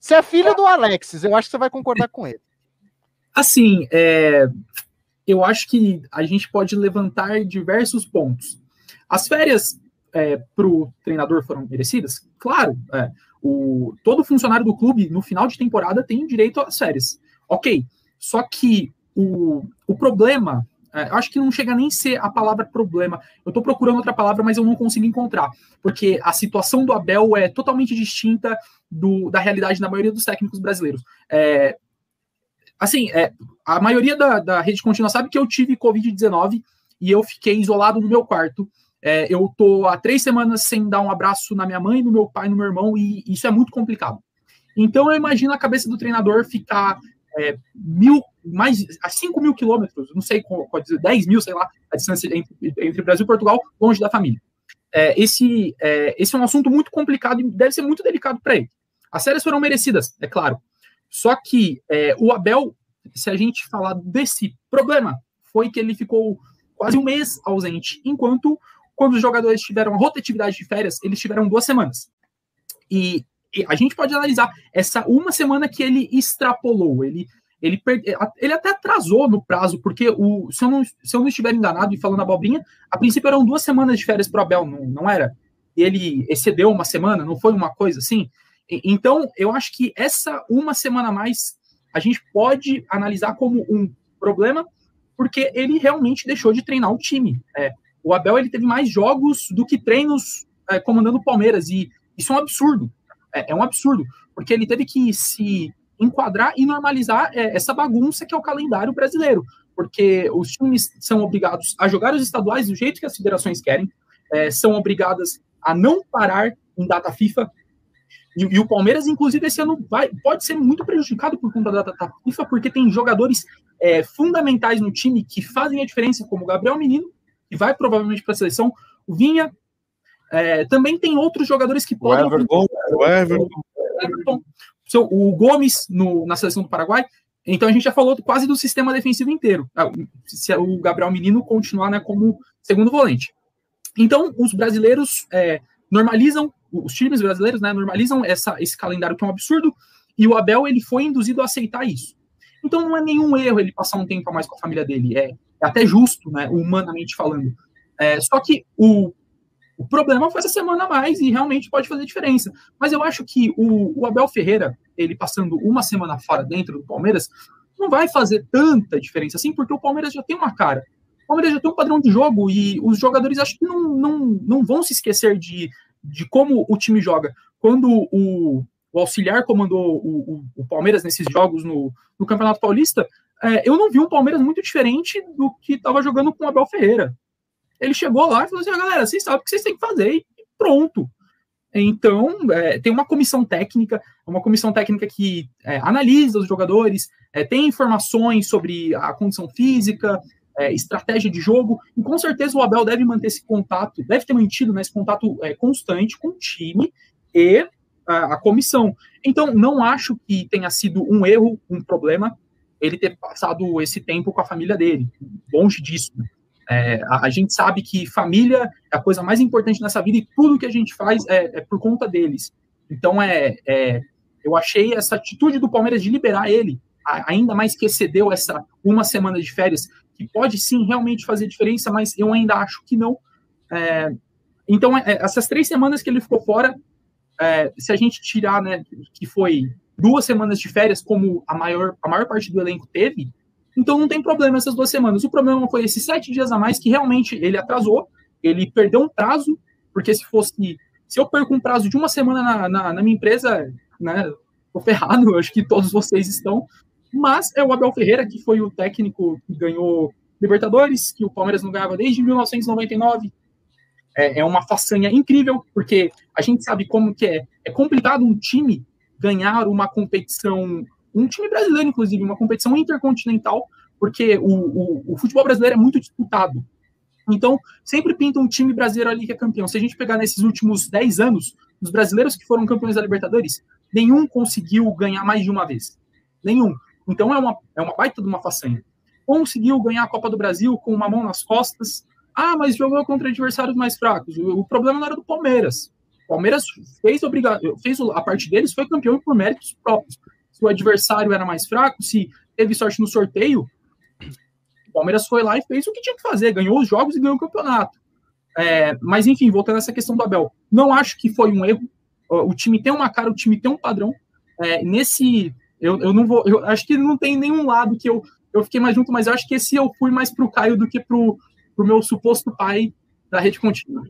Você é filho do Alexis, eu acho que você vai concordar com ele. Assim, é, eu acho que a gente pode levantar diversos pontos. As férias é, para o treinador foram merecidas? Claro, é, o, todo funcionário do clube, no final de temporada, tem direito às férias. Ok, só que o, o problema, é, acho que não chega nem a ser a palavra problema. Eu estou procurando outra palavra, mas eu não consigo encontrar, porque a situação do Abel é totalmente distinta do, da realidade da maioria dos técnicos brasileiros. É, assim, é, a maioria da, da rede contínua sabe que eu tive Covid-19 e eu fiquei isolado no meu quarto. É, eu tô há três semanas sem dar um abraço na minha mãe, no meu pai, no meu irmão, e isso é muito complicado. Então eu imagino a cabeça do treinador ficar é, mil, mais a 5 mil quilômetros, não sei pode dizer, 10 mil, sei lá, a distância entre, entre Brasil e Portugal, longe da família. É, esse, é, esse é um assunto muito complicado e deve ser muito delicado para ele. As séries foram merecidas, é claro. Só que é, o Abel, se a gente falar desse problema, foi que ele ficou quase um mês ausente, enquanto quando os jogadores tiveram a rotatividade de férias, eles tiveram duas semanas. E, e a gente pode analisar essa uma semana que ele extrapolou, ele ele, perde, ele até atrasou no prazo, porque o, se, eu não, se eu não estiver enganado e falando abobrinha, a princípio eram duas semanas de férias para o Abel, não, não era? Ele excedeu uma semana, não foi uma coisa assim? Então, eu acho que essa uma semana a mais a gente pode analisar como um problema, porque ele realmente deixou de treinar o time. É, o Abel ele teve mais jogos do que treinos é, comandando o Palmeiras, e isso é um absurdo. É, é, um absurdo, porque ele teve que se enquadrar e normalizar é, essa bagunça que é o calendário brasileiro, porque os times são obrigados a jogar os estaduais do jeito que as federações querem, é, são obrigadas a não parar em data FIFA, e, e, o Palmeiras, inclusive, esse ano vai, pode ser muito prejudicado por conta da data FIFA, porque tem jogadores é, fundamentais no time que fazem a diferença, como o Gabriel Menino, que vai provavelmente para a seleção, o Vinha. É, também tem outros jogadores que podem. O Everton. O Everton. Everton o Gomes no, na seleção do Paraguai. Então a gente já falou quase do sistema defensivo inteiro. Ah, se o Gabriel Menino continuar né, como segundo volante. Então os brasileiros é, normalizam os times brasileiros né, normalizam essa, esse calendário que é um absurdo, e o Abel ele foi induzido a aceitar isso. Então não é nenhum erro ele passar um tempo a mais com a família dele, é, é até justo, né, humanamente falando. É, só que o, o problema foi essa semana a mais e realmente pode fazer diferença. Mas eu acho que o, o Abel Ferreira, ele passando uma semana fora dentro do Palmeiras, não vai fazer tanta diferença assim, porque o Palmeiras já tem uma cara. O Palmeiras já tem um padrão de jogo e os jogadores acho que não, não, não vão se esquecer de de como o time joga. Quando o, o auxiliar comandou o, o, o, Palmeiras nesses jogos no, no Campeonato Paulista, é, eu não vi um Palmeiras muito diferente do que estava jogando com o Abel Ferreira. Ele chegou lá e falou assim: ah, galera, vocês sabem o que vocês têm que fazer e pronto. Então, é, tem uma comissão técnica, uma comissão técnica que é, analisa os jogadores, é, tem informações sobre a condição física, é, estratégia de jogo, e com certeza o Abel deve manter esse contato, deve ter mantido né, esse contato é, constante com o time e a, a, comissão. Então, não acho que tenha sido um erro, um problema, ele ter passado esse tempo com a família dele, longe disso. É, a, a, gente sabe que família é a coisa mais importante nessa vida e tudo que a gente faz é, é por conta deles. Então, é, é, eu achei essa atitude do Palmeiras de liberar ele, ainda mais que excedeu essa uma semana de férias, que pode sim realmente fazer diferença, mas eu ainda acho que não. É, então, é, essas três semanas que ele ficou fora, é, se a gente tirar, né, que foi duas semanas de férias, como a maior, a maior parte do elenco teve, então não tem problema essas duas semanas. O problema foi esses sete dias a mais que realmente ele atrasou, ele perdeu um prazo, porque se fosse. Se eu perco um prazo de uma semana na, na, na minha empresa, né, tô ferrado, acho que todos vocês estão. Mas é o Abel Ferreira, que foi o técnico que ganhou Libertadores, que o Palmeiras não ganhava desde 1999. É, é uma façanha incrível, porque a gente sabe como que é. É complicado um time ganhar uma competição, um time brasileiro, inclusive, uma competição intercontinental, porque o, o, o futebol brasileiro é muito disputado. Então, sempre pinta um time brasileiro ali que é campeão. Se a gente pegar nesses últimos 10 anos, os brasileiros que foram campeões da Libertadores, nenhum conseguiu ganhar mais de uma vez. Nenhum. Então é uma, é uma baita de uma façanha. Conseguiu ganhar a Copa do Brasil com uma mão nas costas. Ah, mas jogou contra adversários mais fracos. O, o problema não era do Palmeiras. O Palmeiras fez, obriga fez a parte deles, foi campeão por méritos próprios. Se o adversário era mais fraco, se teve sorte no sorteio, o Palmeiras foi lá e fez o que tinha que fazer, ganhou os jogos e ganhou o campeonato. É, mas enfim, voltando a essa questão do Abel, não acho que foi um erro. O time tem uma cara, o time tem um padrão. É, nesse eu, eu não vou. Eu acho que não tem nenhum lado que eu, eu fiquei mais junto, mas eu acho que esse eu fui mais pro Caio do que pro, pro meu suposto pai da rede contínua.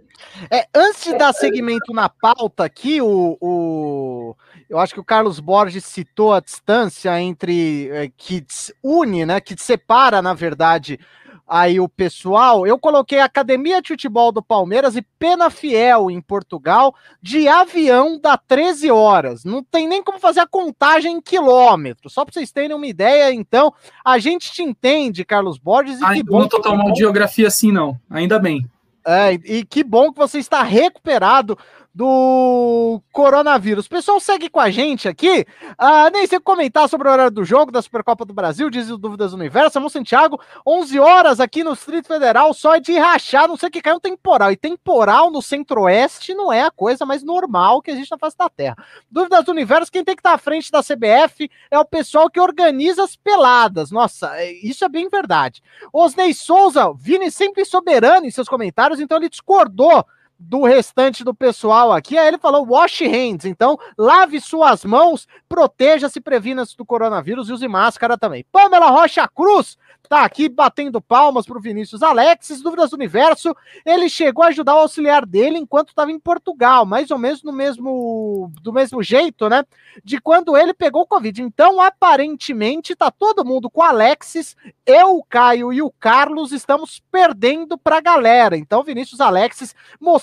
É, antes de dar segmento na pauta aqui, o, o, eu acho que o Carlos Borges citou a distância entre é, que une, né, que separa, na verdade, aí o pessoal, eu coloquei Academia de Futebol do Palmeiras e Pena Fiel em Portugal, de avião dá 13 horas. Não tem nem como fazer a contagem em quilômetros. Só para vocês terem uma ideia, então, a gente te entende, Carlos Borges. E ah, que bom não tô tão mal de geografia assim, não. Ainda bem. É, e que bom que você está recuperado do coronavírus. O pessoal segue com a gente aqui. Uh, nem sei comentar sobre o horário do jogo da Supercopa do Brasil, diz o Dúvidas Universo. Samuel Santiago, 11 horas aqui no Distrito Federal, só é de rachar, não sei o que caiu um temporal. E temporal no centro-oeste não é a coisa mais normal que existe na face da Terra. Dúvidas do Universo, quem tem que estar à frente da CBF é o pessoal que organiza as peladas. Nossa, é, isso é bem verdade. Osnei Souza, Vini sempre soberano em seus comentários, então ele discordou do restante do pessoal aqui. Aí ele falou: wash hands. Então, lave suas mãos, proteja-se, previna-se do coronavírus e use máscara também. Pamela Rocha Cruz tá aqui batendo palmas pro Vinícius Alexis, dúvidas do universo. Ele chegou a ajudar o auxiliar dele enquanto estava em Portugal, mais ou menos no mesmo do mesmo jeito, né? De quando ele pegou o Covid. Então, aparentemente, tá todo mundo com o Alexis, eu, o Caio e o Carlos estamos perdendo pra galera. Então, Vinícius Alexis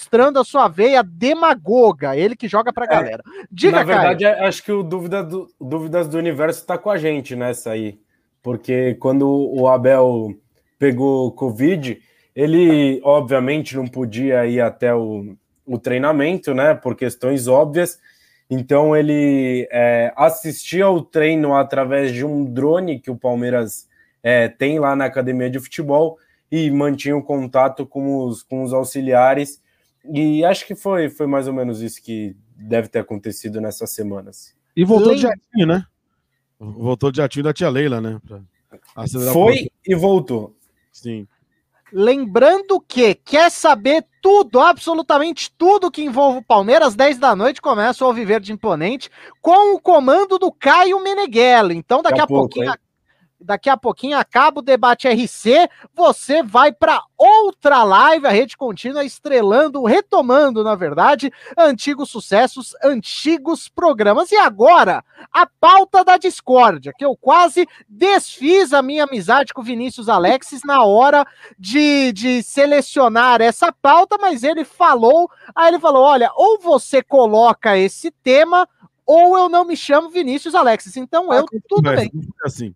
mostrando a sua veia demagoga, ele que joga pra é, galera. Diga, Na verdade, Caio. acho que o dúvida do, Dúvidas do Universo tá com a gente nessa aí porque quando o Abel pegou Covid, ele obviamente não podia ir até o, o treinamento, né, por questões óbvias. Então ele é, assistia ao treino através de um drone que o Palmeiras é, tem lá na academia de futebol e mantinha o contato com os, com os auxiliares. E acho que foi, foi mais ou menos isso que deve ter acontecido nessas semanas. E voltou de jatinho, né? Voltou de jatinho da tia Leila, né? Foi e voltou. Sim. Lembrando que quer saber tudo, absolutamente tudo que envolve o Palmeiras, 10 da noite começa o Viver de Imponente com o comando do Caio Meneghello. Então daqui, daqui a, a pouco, pouquinho daqui a pouquinho acaba o debate RC, você vai para outra live, a Rede Contínua estrelando, retomando, na verdade, antigos sucessos, antigos programas. E agora, a pauta da discórdia, que eu quase desfiz a minha amizade com o Vinícius Alexis na hora de, de selecionar essa pauta, mas ele falou, aí ele falou, olha, ou você coloca esse tema, ou eu não me chamo Vinícius Alexis. Então eu, tudo bem. Assim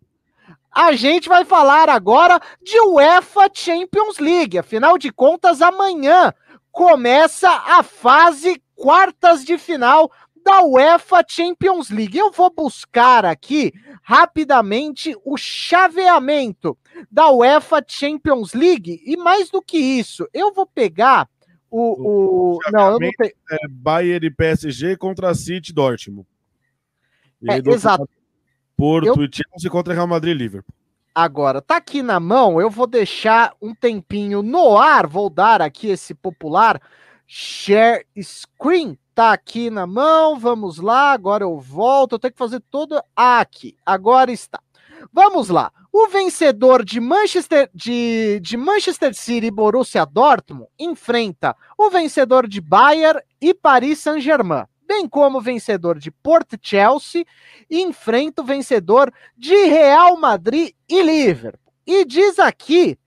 a gente vai falar agora de UEFA Champions League. Afinal de contas, amanhã começa a fase quartas de final da UEFA Champions League. Eu vou buscar aqui rapidamente o chaveamento da UEFA Champions League e mais do que isso, eu vou pegar o, o, não, eu vou pe... é Bayern e PSG contra City Dortmund. É, exato. Porto eu... e Chelsea contra Real Madrid e Liverpool. Agora, tá aqui na mão, eu vou deixar um tempinho no ar, vou dar aqui esse popular share screen. Tá aqui na mão, vamos lá, agora eu volto, eu tenho que fazer todo aqui. Agora está. Vamos lá. O vencedor de Manchester, de, de Manchester City e Borussia Dortmund enfrenta o vencedor de Bayern e Paris Saint-Germain bem como o vencedor de Port Chelsea enfrenta o vencedor de Real Madrid e Liverpool. E diz aqui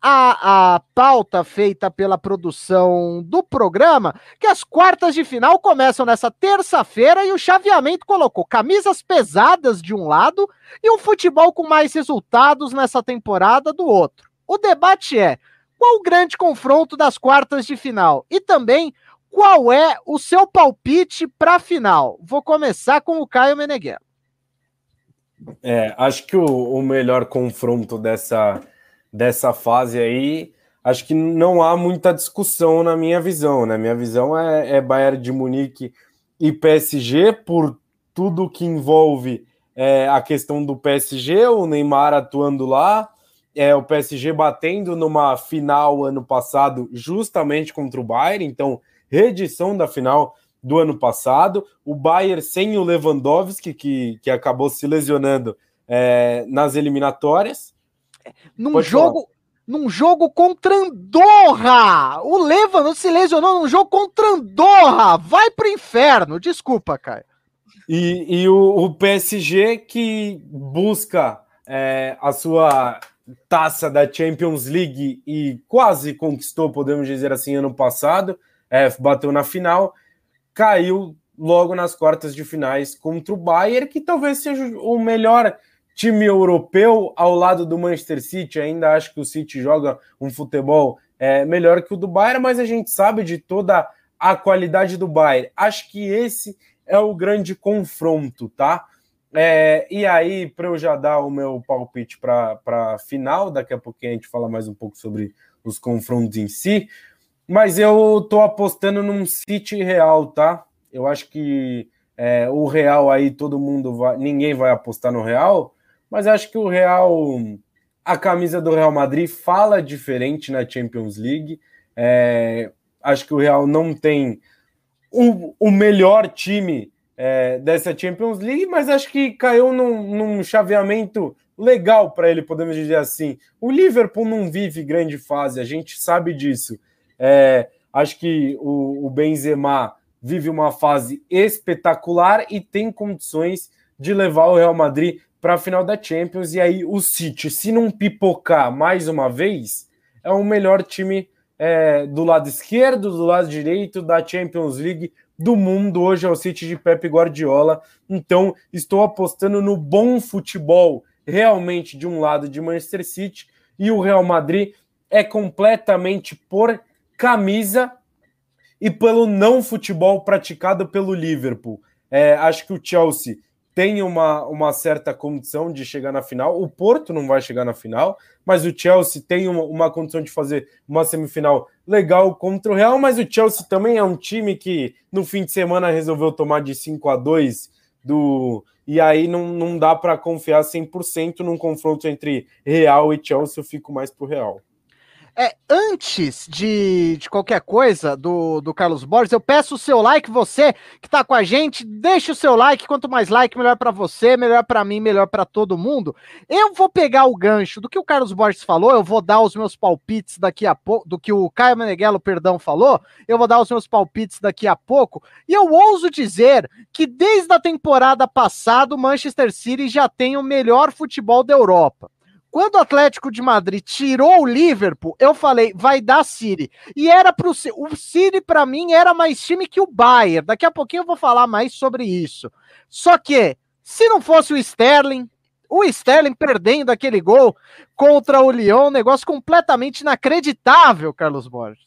a, a pauta feita pela produção do programa que as quartas de final começam nessa terça-feira e o chaveamento colocou camisas pesadas de um lado e um futebol com mais resultados nessa temporada do outro. O debate é qual o grande confronto das quartas de final e também qual é o seu palpite para a final? Vou começar com o Caio Meneghello. É, acho que o, o, melhor confronto dessa, dessa fase aí, acho que não há muita discussão na minha visão, né? Minha visão é, é Bayern de Munique e PSG, por tudo que envolve é, a questão do PSG, o Neymar atuando lá, é, o PSG batendo numa final ano passado justamente contra o Bayern, então reedição da final do ano passado. O Bayern sem o Lewandowski, que, que acabou se lesionando é, nas eliminatórias. Num Pode jogo. Falar. Num jogo contra Andorra! O Lewandowski se lesionou num jogo contra Andorra! Vai pro inferno! Desculpa, Caio. E, e o, o PSG que busca é, a sua taça da Champions League e quase conquistou, podemos dizer assim, ano passado, é, bateu na final, caiu logo nas quartas de finais contra o Bayern, que talvez seja o melhor time europeu ao lado do Manchester City. Ainda acho que o City joga um futebol é, melhor que o do Bayern, mas a gente sabe de toda a qualidade do Bayern. Acho que esse é o grande confronto, tá? É, e aí, para eu já dar o meu palpite para a final, daqui a pouquinho a gente fala mais um pouco sobre os confrontos em si, mas eu tô apostando num City Real, tá? Eu acho que é, o Real aí todo mundo vai, ninguém vai apostar no Real, mas acho que o Real, a camisa do Real Madrid fala diferente na Champions League. É, acho que o Real não tem o, o melhor time é, dessa Champions League, mas acho que caiu num, num chaveamento legal para ele, podemos dizer assim. O Liverpool não vive grande fase, a gente sabe disso. É, acho que o, o Benzema vive uma fase espetacular e tem condições de levar o Real Madrid para a final da Champions. E aí o City, se não pipocar mais uma vez, é o melhor time é, do lado esquerdo, do lado direito da Champions League do mundo hoje é o City de Pep Guardiola. Então, estou apostando no bom futebol realmente de um lado de Manchester City e o Real Madrid é completamente por camisa e pelo não futebol praticado pelo Liverpool. É, acho que o Chelsea tem uma, uma certa condição de chegar na final. O Porto não vai chegar na final, mas o Chelsea tem uma, uma condição de fazer uma semifinal legal contra o Real. Mas o Chelsea também é um time que no fim de semana resolveu tomar de 5 a 2 do. E aí não, não dá para confiar 100% num confronto entre Real e Chelsea. Eu fico mais pro Real. É, antes de, de qualquer coisa do, do Carlos Borges, eu peço o seu like, você que está com a gente, deixa o seu like, quanto mais like, melhor para você, melhor para mim, melhor para todo mundo. Eu vou pegar o gancho do que o Carlos Borges falou, eu vou dar os meus palpites daqui a pouco, do que o Caio Meneghello, perdão, falou, eu vou dar os meus palpites daqui a pouco, e eu ouso dizer que desde a temporada passada o Manchester City já tem o melhor futebol da Europa. Quando o Atlético de Madrid tirou o Liverpool, eu falei, vai dar City. E era pro o City para mim era mais time que o Bayern. Daqui a pouquinho eu vou falar mais sobre isso. Só que se não fosse o Sterling, o Sterling perdendo aquele gol contra o Lyon, negócio completamente inacreditável, Carlos Borges.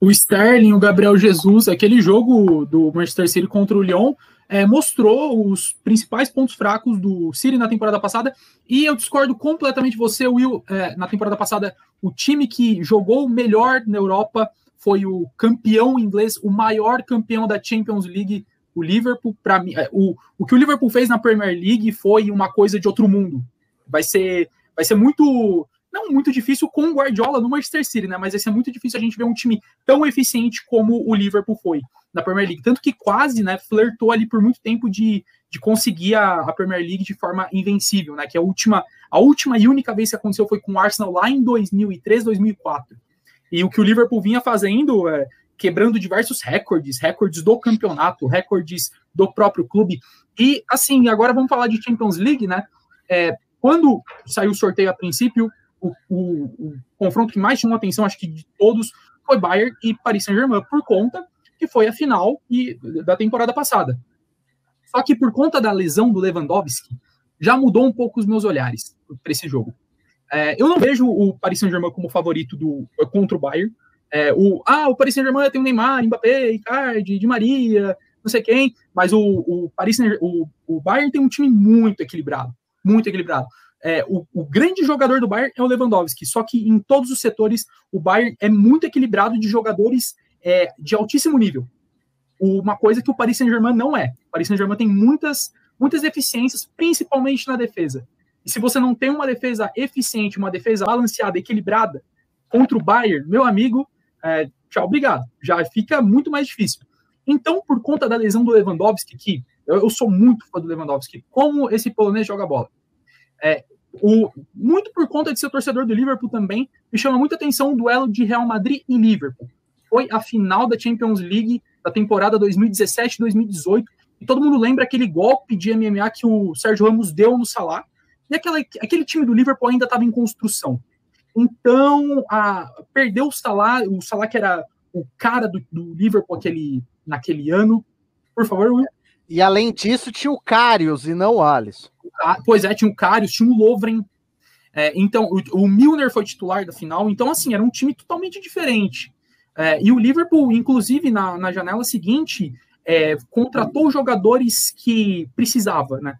O Sterling, o Gabriel Jesus, aquele jogo do Manchester City contra o Lyon, é, mostrou os principais pontos fracos do City na temporada passada, e eu discordo completamente você, Will. É, na temporada passada, o time que jogou melhor na Europa foi o campeão inglês, o maior campeão da Champions League, o Liverpool. Para mim, é, o, o que o Liverpool fez na Premier League foi uma coisa de outro mundo. Vai ser, vai ser muito não muito difícil com o Guardiola no Manchester City, né? Mas vai ser muito difícil a gente ver um time tão eficiente como o Liverpool foi na Premier League. Tanto que quase, né, flertou ali por muito tempo de, de conseguir a, a, Premier League de forma invencível, né? Que a última, a última e única vez que aconteceu foi com o Arsenal lá em 2003, 2004. E o que o Liverpool vinha fazendo, é, quebrando diversos recordes, recordes do campeonato, recordes do próprio clube. E assim, agora vamos falar de Champions League, né? É, quando saiu o sorteio a princípio, o, o, o confronto que mais chamou atenção, acho que de todos, foi Bayern e Paris Saint-Germain, por conta que foi a final e, da temporada passada. Só que por conta da lesão do Lewandowski, já mudou um pouco os meus olhares para esse jogo. É, eu não vejo o Paris Saint-Germain como favorito do, contra o Bayern. É, o, ah, o Paris Saint-Germain tem o Neymar, Mbappé, Icardi, Di Maria, não sei quem, mas o, o, Paris o, o Bayern tem um time muito equilibrado, muito equilibrado. É, o, o, grande jogador do Bayern é o Lewandowski, só que em todos os setores o Bayern é muito equilibrado de jogadores é, de altíssimo nível. Uma coisa que o Paris Saint-Germain não é. O Paris Saint-Germain tem muitas, muitas deficiências, principalmente na defesa. E se você não tem uma defesa eficiente, uma defesa balanceada, equilibrada, contra o Bayern, meu amigo, é, tchau, obrigado. Já fica muito mais difícil. Então, por conta da lesão do Lewandowski, que eu, eu sou muito fã do Lewandowski, como esse polonês joga bola. É, o, muito por conta de ser torcedor do Liverpool também, me chama muita atenção o duelo de Real Madrid e Liverpool foi a final da Champions League da temporada 2017-2018. E todo mundo lembra aquele golpe de MMA que o Sérgio Ramos deu no Salah. E aquela, aquele time do Liverpool ainda estava em construção. Então, a, perdeu o Salah, o Salah que era o cara do, do Liverpool aquele, naquele ano. Por favor, Will. E além disso, tinha o Carius e não o Alisson. Ah, pois é, tinha o Carius, tinha o Lovren. É, então, o, o, Milner foi titular da final. Então, assim, era um time totalmente diferente. É, e o Liverpool, inclusive, na, na janela seguinte, é, contratou jogadores que precisava, né?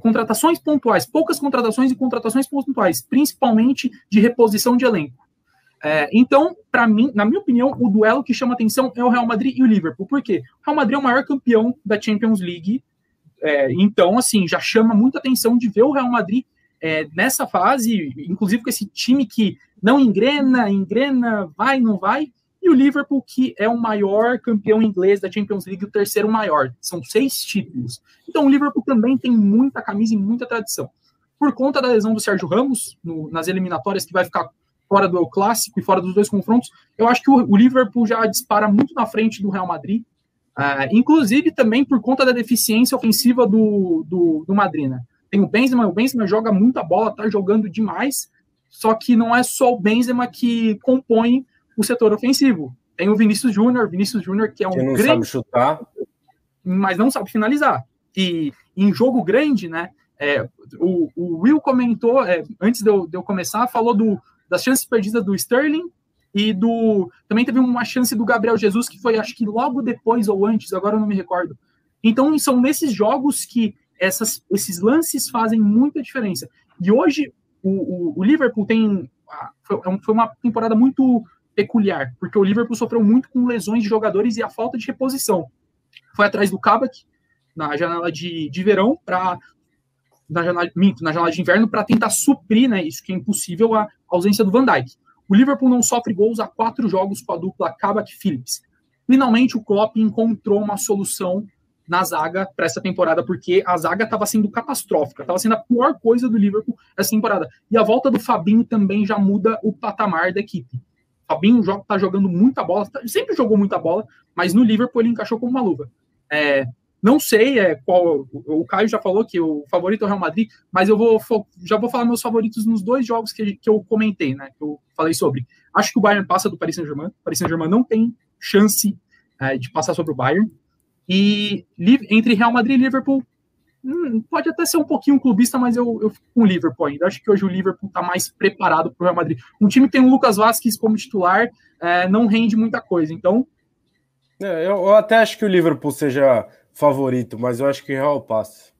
contratações pontuais, poucas contratações e contratações pontuais, principalmente de reposição de elenco. É, então, para mim, na minha opinião, o duelo que chama atenção é o Real Madrid e o Liverpool. Por quê? O Real Madrid é o maior campeão da Champions League. É, então, assim, já chama muita atenção de ver o Real Madrid é, nessa fase, inclusive com esse time que não engrena, engrena, vai, não vai. E o Liverpool, que é o maior campeão inglês da Champions League, o terceiro maior. São seis títulos. Então, o Liverpool também tem muita camisa e muita tradição. Por conta da lesão do Sérgio Ramos, no, nas eliminatórias, que vai ficar fora do clássico e fora dos dois confrontos, eu acho que o, o Liverpool já dispara muito na frente do Real Madrid. Uh, inclusive também por conta da deficiência ofensiva do, do, do Madrid, né? Tem o Benzema, o Benzema joga muita bola, tá jogando demais, só que não é só o Benzema que compõe o setor ofensivo. Tem o Vinícius Júnior, Vinícius Júnior que é um que não grande, sabe chutar, mas não sabe finalizar. E em jogo grande, né? É, o, o, Will comentou é, antes de eu, de eu, começar, falou do, das chances perdidas do Sterling e do também teve uma chance do Gabriel Jesus que foi acho que logo depois ou antes, agora eu não me recordo. Então são nesses jogos que essas, esses lances fazem muita diferença. E hoje o, o, o Liverpool tem foi, é foi uma temporada muito peculiar, porque o Liverpool sofreu muito com lesões de jogadores e a falta de reposição. Foi atrás do Kabak na janela de, de verão para na janela, minto, na janela de inverno para tentar suprir, né, isso que é impossível a ausência do Van Dijk. O Liverpool não sofre gols há quatro jogos com a dupla Kabak Phillips. Finalmente o Klopp encontrou uma solução na zaga para essa temporada, porque a zaga estava sendo catastrófica, estava sendo a pior coisa do Liverpool essa temporada. E a volta do Fabinho também já muda o patamar da equipe. Fabinho tá jogando muita bola, tá, sempre jogou muita bola, mas no Liverpool ele encaixou como uma luva. É, não sei é, qual. O Caio já falou que o favorito é o Real Madrid, mas eu vou já vou falar meus favoritos nos dois jogos que, que eu comentei, né? Que eu falei sobre. Acho que o Bayern passa do Paris Saint-Germain. O Paris Saint-Germain não tem chance é, de passar sobre o Bayern. E entre Real Madrid e Liverpool, Hum, pode até ser um pouquinho clubista, mas eu, eu fico com o Liverpool ainda. Acho que hoje o Liverpool está mais preparado para o Real Madrid. Um time que tem o Lucas Vasquez como titular é, não rende muita coisa, então. É, eu, eu, até acho que o Liverpool seja favorito, mas eu acho que o Real passa.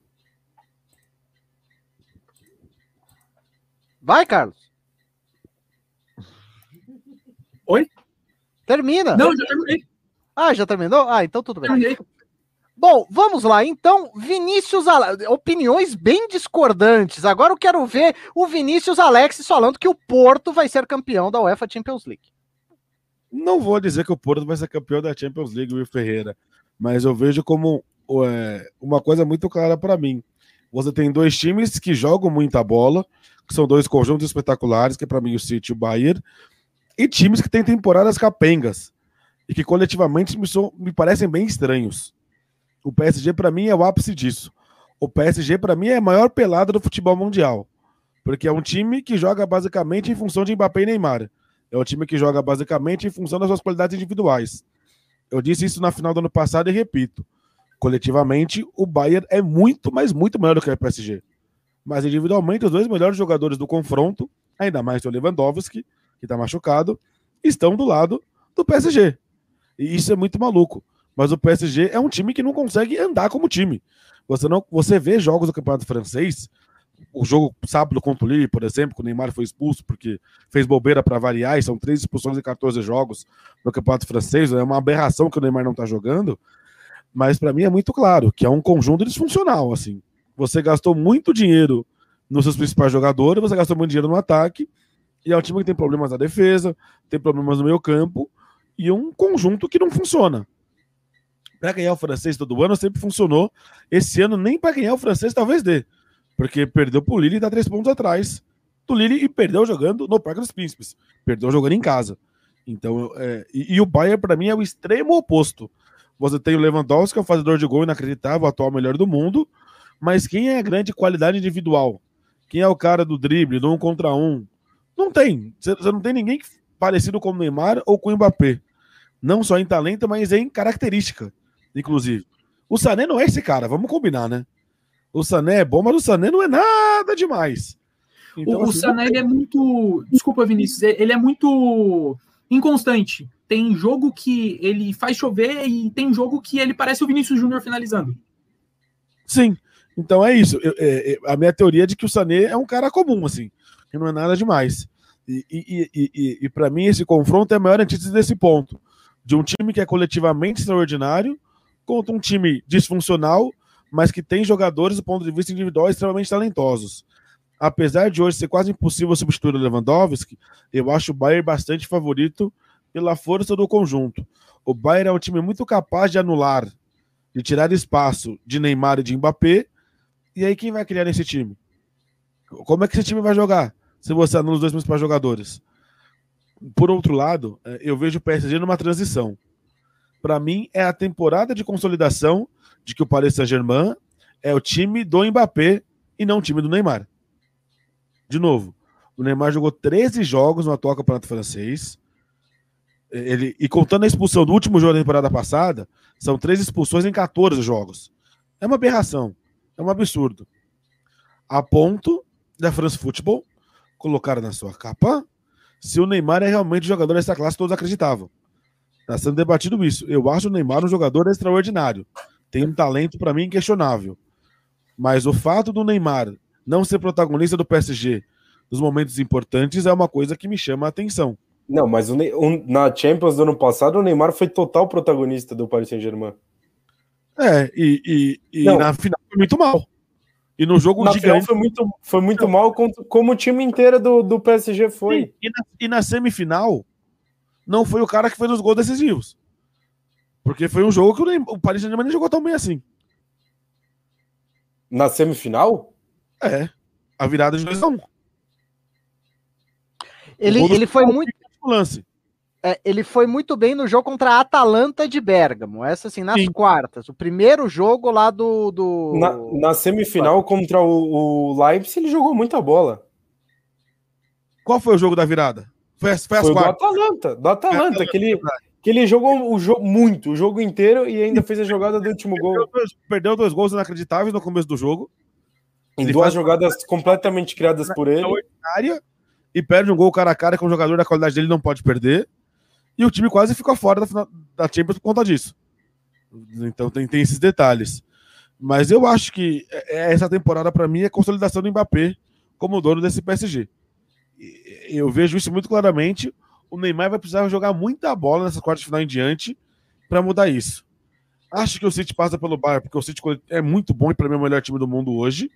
Vai, Carlos. Oi? Termina. Não, já terminei. Ah, já terminou? Ah, então tudo bem. Terminei. Bom, vamos lá. Então, Vinícius opiniões bem discordantes. Agora eu quero ver o Vinícius Alex falando que o Porto vai ser campeão da UEFA Champions League. Não vou dizer que o Porto vai ser campeão da Champions League, Will Ferreira, mas eu vejo como é, uma coisa muito clara para mim. Você tem dois times que jogam muita bola, que são dois conjuntos espetaculares, que é para mim o City e o Bayern, e times que têm temporadas capengas e que coletivamente me, são, me parecem bem estranhos. O PSG, para mim, é o ápice disso. O PSG, para mim, é a maior pelada do futebol mundial. Porque é um time que joga basicamente em função de Mbappé e Neymar. É um time que joga basicamente em função das suas qualidades individuais. Eu disse isso na final do ano passado e repito. Coletivamente, o Bayern é muito, mas muito melhor do que o PSG. Mas individualmente, os dois melhores jogadores do confronto, ainda mais o Lewandowski, que está machucado, estão do lado do PSG. E isso é muito maluco. Mas o PSG é um time que não consegue andar como time. Você não, você vê jogos do Campeonato Francês, o jogo sábado contra o Lille, por exemplo, que o Neymar foi expulso porque fez bobeira para variar, e são três expulsões em 14 jogos no Campeonato Francês, é uma aberração que o Neymar não está jogando. Mas para mim é muito claro que é um conjunto disfuncional, assim. Você gastou muito dinheiro nos seus principais jogadores, você gastou muito dinheiro no ataque, e é um time que tem problemas na defesa, tem problemas no meio campo, e um conjunto que não funciona para ganhar o francês todo ano sempre funcionou. Esse ano, nem para ganhar o francês, talvez dê. Porque perdeu pro Lille e tá três pontos atrás do Lille e perdeu jogando no Parque dos Príncipes. Perdeu jogando em casa. Então, é, e, e, o Bayern, para mim, é o extremo oposto. Você tem o Lewandowski, que é o fazedor de gol inacreditável, atual melhor do mundo, mas quem é a grande qualidade individual Quem é o cara do drible, do um contra um? Não tem. Você não tem ninguém parecido com o Neymar ou com o Mbappé. Não só em talento, mas em característica, inclusive. O Sané não é esse cara, vamos combinar, né? O Sané é bom, mas o Sané não é nada demais. Então, o, assim, o Sané ele é muito. Desculpa, Vinícius, ele é muito inconstante. Tem jogo que ele faz chover e tem jogo que ele parece o Vinícius Júnior finalizando. Sim. Então é isso. Eu, é, é, a minha teoria é de que o Sané é um cara comum, assim, que não é nada demais. E, e, e, e, e para mim, esse confronto é a maior antítese desse ponto. De um time que é coletivamente extraordinário contra um time disfuncional, mas que tem jogadores do ponto de vista individual extremamente talentosos. Apesar de hoje ser quase impossível substituir o Lewandowski, eu acho o Bayern bastante favorito pela força do conjunto. O Bayern é um time muito capaz de anular, de tirar espaço de Neymar e de Mbappé. E aí quem vai criar nesse time? Como é que esse time vai jogar se você anula os dois principais jogadores? Por outro lado, é, eu vejo o PSG numa transição para mim, é a temporada de consolidação de que o Paris Saint-Germain é o time do Mbappé e não o time do Neymar. De novo, o Neymar jogou 13 jogos no atual campeonato francês. Ele, e contando a expulsão do último jogo da temporada passada, são três expulsões em 14 jogos. É uma aberração. É um absurdo. A ponto da France Football colocar na sua capa se o Neymar é realmente jogador dessa classe, todos acreditavam. Está sendo debatido isso. Eu acho o Neymar um jogador extraordinário. Tem um talento, para mim, inquestionável. Mas o fato do Neymar não ser protagonista do PSG nos momentos importantes é uma coisa que me chama a atenção. Não, mas o, o, na Champions do ano passado, o Neymar foi total protagonista do Paris Saint-Germain. É, e, e, e na final foi muito mal. E no jogo na gigante... foi muito, foi muito mal, como, como o time inteiro do, do PSG foi. E, na, e na semifinal, não foi o cara que fez os gols decisivos. Porque foi um jogo que o, Paris Saint-Germain nem jogou tão bem assim. Na semifinal? É. A virada de 2x1. Ele, ele foi muito. Lance. É, ele foi muito bem no jogo contra a Atalanta de Bergamo. Essa assim, nas Sim. quartas. O primeiro jogo lá do. do... Na, na semifinal contra o, o Leipzig, ele jogou muita bola. Qual foi o jogo da virada? Foi, foi, foi do Atalanta, do Atalanta, que ele, que ele jogou o jogo muito, o jogo inteiro e ainda fez a jogada do último gol. Perdeu dois, perdeu dois gols inacreditáveis no começo do jogo. Em ele duas jogadas completamente criadas por ele. E perde um gol cara a cara com um jogador da qualidade dele não pode perder. E o time quase ficou fora da, final, da Champions por conta disso. Então tem, tem esses detalhes. Mas eu acho que é, essa temporada, para mim, é consolidação do Mbappé como dono desse PSG eu vejo isso muito claramente. O Neymar vai precisar jogar muita bola nessa quarta final em diante para mudar isso. Acho que o City passa pelo Bayern, porque o City é muito bom e para mim é o melhor time do mundo hoje.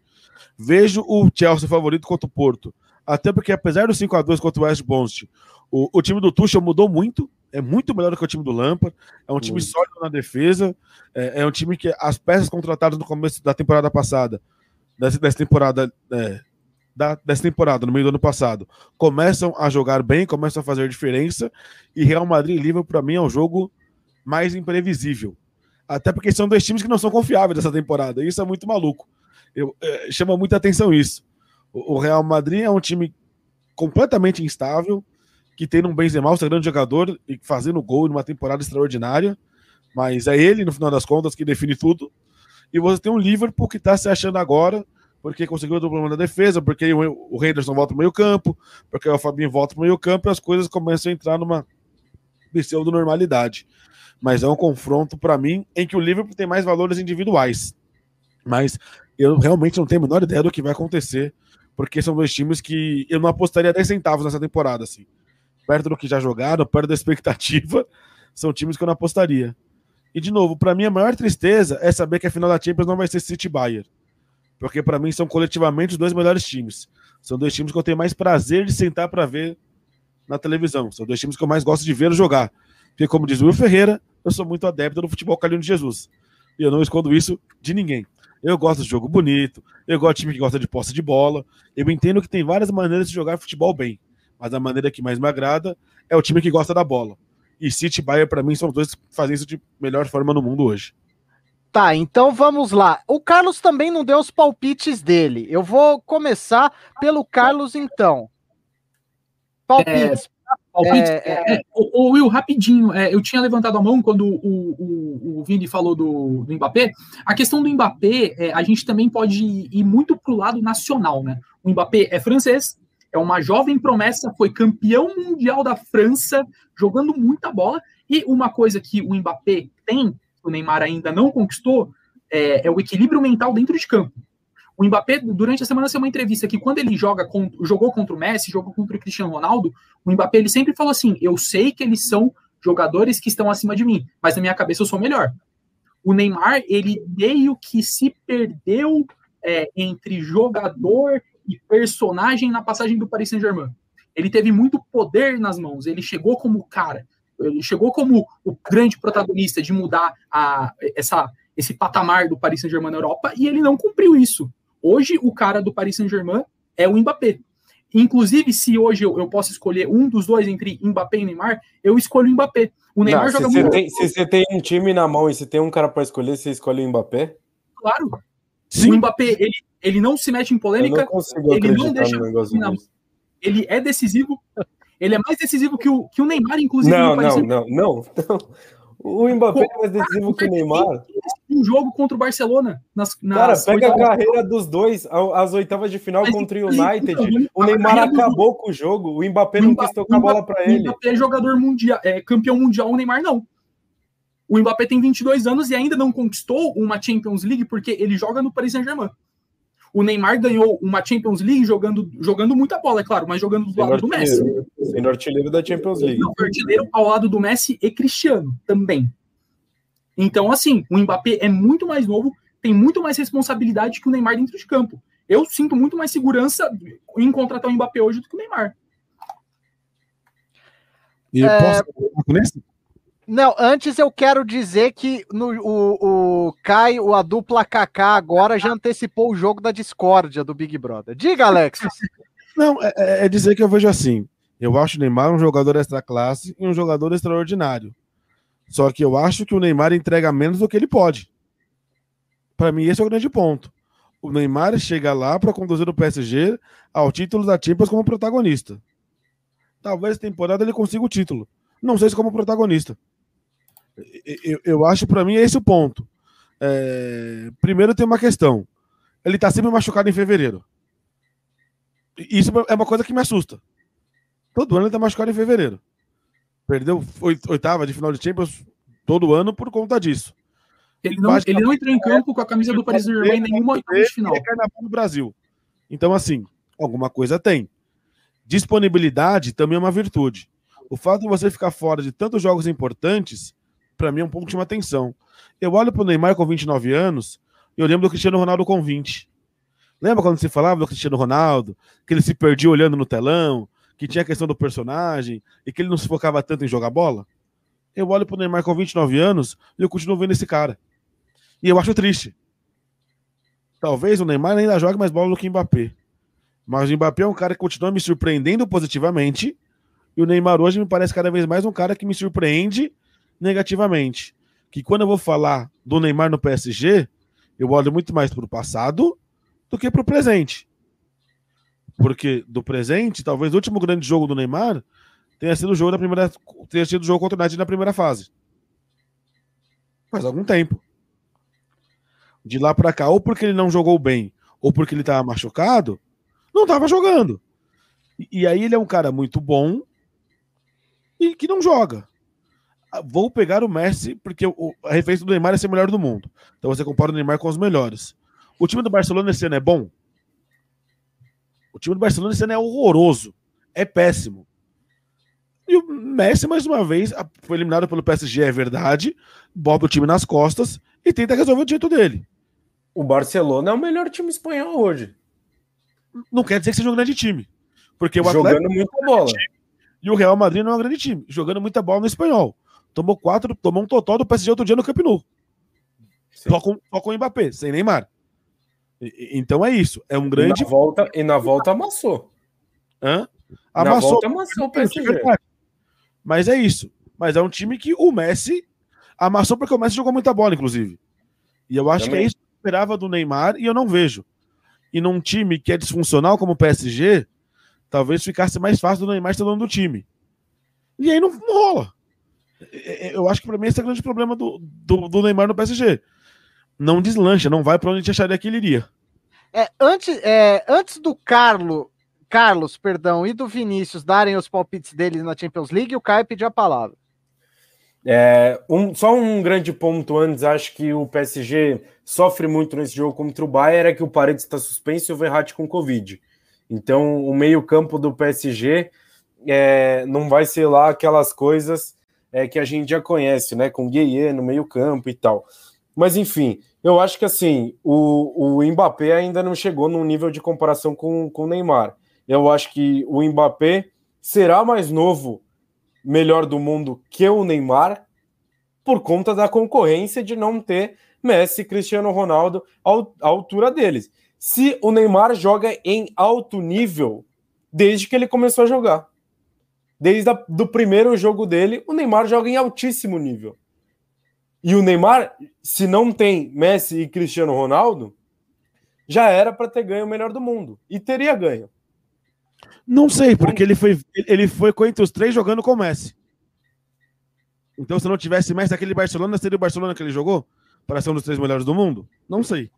Vejo o Chelsea favorito contra o Porto. Até porque, apesar do 5 a 2 contra o West Bromwich, o, o time do Tuchel mudou muito. É muito melhor do que o time do Lampard. É um time sólido na defesa. É, é, um time que as peças contratadas no começo da temporada passada, dessa, dessa temporada, é, da, dessa temporada, no meio do ano passado, começam a jogar bem, começam a fazer diferença, e Real Madrid e Liverpool, para mim, é um jogo mais imprevisível. Até porque são dois times que não são confiáveis nessa temporada, e isso é muito maluco. Eu, é, chama muita atenção isso. O, o, Real Madrid é um time completamente instável, que tem um Benzema, seu grande jogador, e fazendo gol numa temporada extraordinária, mas é ele, no final das contas, que define tudo. E você tem um Liverpool que está se achando agora porque conseguiu o problema da defesa, porque o, Henderson volta para o meio campo, porque o Fabinho volta para o meio campo e as coisas começam a entrar numa pseudo normalidade. Mas é um confronto para mim em que o Liverpool tem mais valores individuais. Mas eu realmente não tenho a menor ideia do que vai acontecer, porque são dois times que eu não apostaria 10 centavos nessa temporada, assim. Perto do que já jogaram, perto da expectativa, são times que eu não apostaria. E de novo, para mim a maior tristeza é saber que a final da Champions não vai ser City Bayern porque para mim são coletivamente os dois melhores times. São dois times que eu tenho mais prazer de sentar para ver na televisão. São dois times que eu mais gosto de ver jogar. Porque, como diz o Will Ferreira, eu sou muito adepto do futebol calhão de Jesus. E eu não escondo isso de ninguém. Eu gosto de jogo bonito, eu gosto de time que gosta de posse de bola. Eu entendo que tem várias maneiras de jogar futebol bem, mas a maneira que mais me agrada é o time que gosta da bola. E City e Bayern, para mim, são os dois que fazem isso de melhor forma no mundo hoje. Tá, então vamos lá. O Carlos também não deu os palpites dele. Eu vou começar pelo Carlos, então. Palpites. É, palpites. É, é, é. o, o, Will, rapidinho, é, eu tinha levantado a mão quando o, o, o Vini falou do, do Mbappé. A questão do Mbappé, é, a gente também pode ir muito pro lado nacional, né? O Mbappé é francês, é uma jovem promessa, foi campeão mundial da França, jogando muita bola. E uma coisa que o Mbappé tem, o Neymar ainda não conquistou, é, é, o equilíbrio mental dentro de campo. O Mbappé, durante a semana, saiu uma entrevista que quando ele joga jogou contra o Messi, jogou contra o Cristiano Ronaldo, o Mbappé ele sempre falou assim: eu sei que eles são jogadores que estão acima de mim, mas na minha cabeça eu sou melhor. O Neymar, ele meio que se perdeu é, entre jogador e personagem na passagem do Paris Saint-Germain. Ele teve muito poder nas mãos, ele chegou como cara, ele chegou como o grande protagonista de mudar a, essa, esse patamar do Paris Saint-Germain na Europa e ele não cumpriu isso. Hoje, o cara do Paris Saint-Germain é o Mbappé. Inclusive, se hoje eu, eu, posso escolher um dos dois entre Mbappé e Neymar, eu escolho o Mbappé. O Neymar não, joga se muito. Tem, se você tem um time na mão e se tem um cara para escolher, você escolhe o Mbappé? Claro. Sim. O Mbappé, ele, ele não se mete em polêmica, não ele não deixa na, ele é decisivo, ele é mais decisivo que o, que o Neymar, inclusive. Não, não, não, não, não. O Mbappé é mais decisivo que o Neymar. Um jogo contra o Barcelona. Nas, nas Cara, pega a carreira dos dois, as oitavas de final Mas, contra o United. o Neymar acabou com o jogo. O Mbappé não quis tocar a bola para ele. O Mbappé é jogador mundial, é campeão mundial, o Neymar não. O Mbappé tem 22 anos e ainda não conquistou uma Champions League porque ele joga no Paris Saint-Germain. O Neymar ganhou uma Champions League jogando, jogando muita bola, é claro, mas jogando do lado do Messi. Sendo artilheiro da Champions League. Não, artilheiro ao lado do Messi e Cristiano também. Então, assim, o Mbappé é muito mais novo, tem muito mais responsabilidade que o Neymar dentro de campo. Eu sinto muito mais segurança em contratar o Mbappé hoje do que o Neymar. E é... posso não, antes eu quero dizer que no, o, o Caio, a dupla KK agora já antecipou o jogo da discórdia do Big Brother. Diga, Alex. Não, é, é, é, dizer que eu vejo assim. Eu acho o Neymar um jogador extra classe e um jogador extraordinário. Só que eu acho que o Neymar entrega menos do que ele pode. Para mim, esse é o grande ponto. O Neymar chega lá para conduzir o PSG ao título da Champions como protagonista. Talvez temporada ele consiga o título. Não sei se como protagonista. Eu, eu acho, para mim, é esse o ponto. É, primeiro tem uma questão. Ele tá sempre machucado em fevereiro. Isso é uma coisa que me assusta. Todo ano ele tá machucado em fevereiro. Perdeu oitava de final de Champions todo ano por conta disso. Ele não, ele não entrou em campo com a camisa do Paris Saint-Germain em nenhuma oitava de final. É carnaval no Brasil. Então, assim, alguma coisa tem. Disponibilidade também é uma virtude. O fato de você ficar fora de tantos jogos importantes para mim é um ponto de uma atenção. Eu olho para o Neymar com 29 anos e eu lembro do Cristiano Ronaldo com 20. Lembra quando se falava do Cristiano Ronaldo, que ele se perdia olhando no telão, que tinha a questão do personagem e que ele não se focava tanto em jogar bola? Eu olho para o Neymar com 29 anos e eu continuo vendo esse cara. E eu acho triste. Talvez o Neymar ainda jogue mais bola do que o Mbappé. Mas o Mbappé é um cara que continua me surpreendendo positivamente. E o Neymar hoje me parece cada vez mais um cara que me surpreende negativamente. Que quando eu vou falar do Neymar no PSG, eu olho muito mais para o passado do que para o presente. Porque do presente, talvez o último grande jogo do Neymar tenha sido o jogo da primeira, tenha sido o jogo contra o United na primeira fase. Faz algum tempo. De lá para cá, ou porque ele não jogou bem, ou porque ele estava machucado, não estava jogando. E, e aí ele é um cara muito bom e que não joga. Ah, vou pegar o Messi, porque o, a referência do Neymar é ser o melhor do mundo. Então você compara o Neymar com os melhores. O time do Barcelona esse ano é bom? O time do Barcelona esse ano é horroroso. É péssimo. E o Messi, mais uma vez, foi eliminado pelo PSG, é verdade. Bota o time nas costas e tenta resolver o jeito dele. O Barcelona é o melhor time espanhol hoje. Não quer dizer que seja um grande time. Porque o Jogando Atlético muita bola. E o Real Madrid não é um grande time. Jogando muita bola no espanhol. Tomou quatro, tomou um total do PSG outro dia no Camp Nou. Só com, só com o Mbappé, sem Neymar. E, então é isso. É um grande. E na volta, e na volta amassou. Hã? Amassou. Na volta amassou o PSG. Mas é isso. Mas é um time que o Messi amassou porque o Messi jogou muita bola, inclusive. E eu acho Também. que é isso que eu esperava do Neymar e eu não vejo. E num time que é disfuncional como o PSG, talvez ficasse mais fácil do Neymar estar dono do time. E aí não, não rola. É, é, eu acho que para mim esse é o grande problema do, do, do, Neymar no PSG. Não deslancha, não vai para onde a gente acharia que ele iria. É, antes, é, antes do Carlo, Carlos, perdão, e do Vinícius darem os palpites deles na Champions League, o Caio pediu a palavra. É, um, só um grande ponto antes, acho que o PSG sofre muito nesse jogo contra o Bayern, é que o Paredes está suspenso e o Verratti com Covid. Então, o meio-campo do PSG é, não vai ser lá aquelas coisas é, que a gente já conhece, né? Com Gueye no meio-campo e tal. Mas, enfim, eu acho que assim, o, o Mbappé ainda não chegou num nível de comparação com, com o Neymar. Eu acho que o Mbappé será mais novo, melhor do mundo que o Neymar, por conta da concorrência de não ter Messi Cristiano Ronaldo à altura deles. Se o Neymar joga em alto nível desde que ele começou a jogar. Desde o do primeiro jogo dele, o Neymar joga em altíssimo nível. E o Neymar, se não tem Messi e Cristiano Ronaldo, já era para ter ganho o melhor do mundo. E teria ganho. Não sei, porque ele foi, ele foi entre os três jogando com o Messi. Então, se não tivesse Messi naquele Barcelona, seria o Barcelona que ele jogou? Para ser um dos três melhores do mundo? Não sei.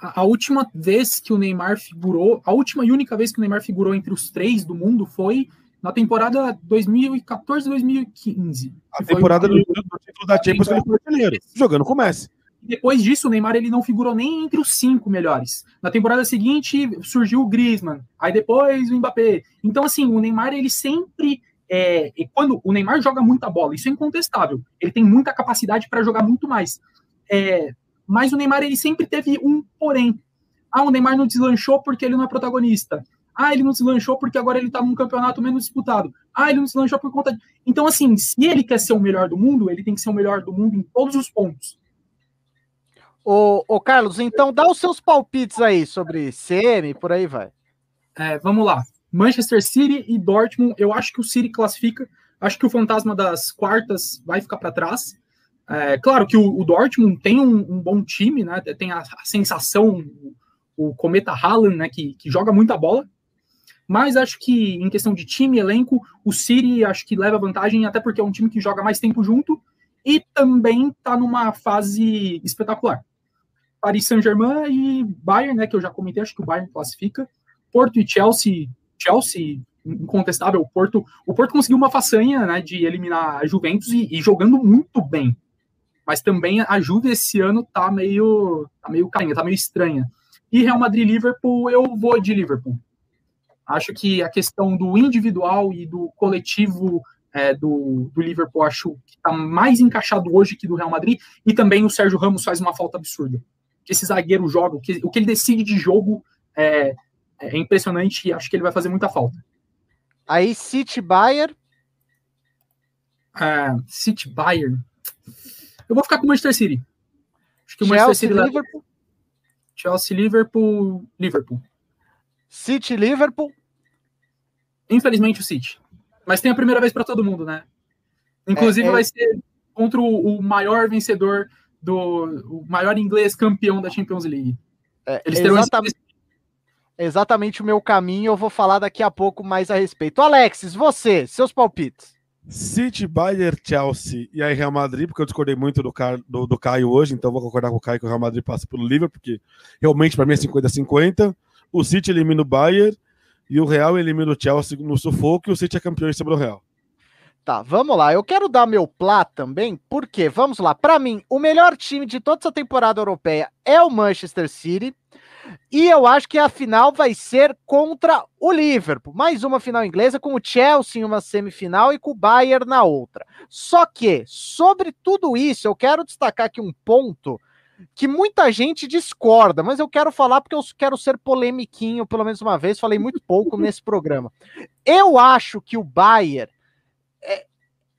A, a, última vez que o Neymar figurou, a última e única vez que o Neymar figurou entre os três do mundo foi na temporada 2014-2015. A temporada do, título da Champions que ele foi artilheiro, jogando com o Messi. Depois disso, o Neymar ele não figurou nem entre os cinco melhores. Na temporada seguinte, surgiu o Griezmann. Aí depois o Mbappé. Então, assim, o Neymar, ele sempre. É, quando o Neymar joga muita bola, isso é incontestável. Ele tem muita capacidade para jogar muito mais. É, mas o Neymar, ele sempre teve um porém. Ah, o Neymar não deslanchou porque ele não é protagonista. Ah, ele não se lanchou porque agora ele tá num campeonato menos disputado. Ah, ele não se lanchou por conta de... Então, assim, se ele quer ser o melhor do mundo, ele tem que ser o melhor do mundo em todos os pontos. Ô, ô Carlos, então dá os seus palpites aí sobre CM, por aí vai. É, vamos lá. Manchester City e Dortmund, eu acho que o City classifica. Acho que o fantasma das quartas vai ficar para trás. É, claro que o, o Dortmund tem um, um, bom time, né? Tem a, a sensação, o, o Cometa Haaland, né? Que, que joga muita bola. Mas acho que em questão de time, elenco, o City acho que leva vantagem, até porque é um time que joga mais tempo junto e também está numa fase espetacular. Paris Saint-Germain e Bayern, né, que eu já comentei, acho que o Bayern classifica. Porto e Chelsea, Chelsea incontestável, o Porto, o Porto conseguiu uma façanha, né, de eliminar a Juventus e, e, jogando muito bem. Mas também a Juve esse ano tá meio tá meio carinha, tá meio estranha. E Real Madrid Liverpool, eu vou de Liverpool. Acho que a questão do individual e do coletivo é, do, do, Liverpool acho que está mais encaixado hoje que do Real Madrid. E também o Sérgio Ramos faz uma falta absurda. Que esse zagueiro joga, o que, o que ele decide de jogo é, é impressionante e acho que ele vai fazer muita falta. Aí, City Bayern. É, City Bayern. Eu vou ficar com o Manchester City. Acho que o Chelsea, Manchester City Liverpool. Chelsea, Liverpool, Liverpool. City, Liverpool. Infelizmente o City. Mas tem a primeira vez para todo mundo, né? Inclusive é, é... vai ser contra o, o, maior vencedor do o maior inglês campeão da Champions League. É, Eles terão exatamente, exatamente o meu caminho, eu vou falar daqui a pouco mais a respeito. Alexis, você, seus palpites. City, Bayern, Chelsea e aí Real Madrid, porque eu discordei muito do, Car do, do Caio hoje, então vou concordar com o Caio que o Real Madrid passa pelo Liverpool, porque realmente para mim é 50-50 o City elimina o Bayern e o Real elimina o Chelsea no sufoco e o City é campeão sobre o Real. Tá, vamos lá. Eu quero dar meu plá também, porque, vamos lá, para mim, o melhor time de toda essa temporada europeia é o Manchester City. E eu acho que a final vai ser contra o Liverpool. Mais uma final inglesa, com o Chelsea em uma semifinal e com o Bayern na outra. Só que, sobre tudo isso, eu quero destacar aqui um ponto que muita gente discorda, mas eu quero falar porque eu quero ser polemiquinho, pelo menos uma vez, falei muito pouco nesse programa. Eu acho que o Bayern. É,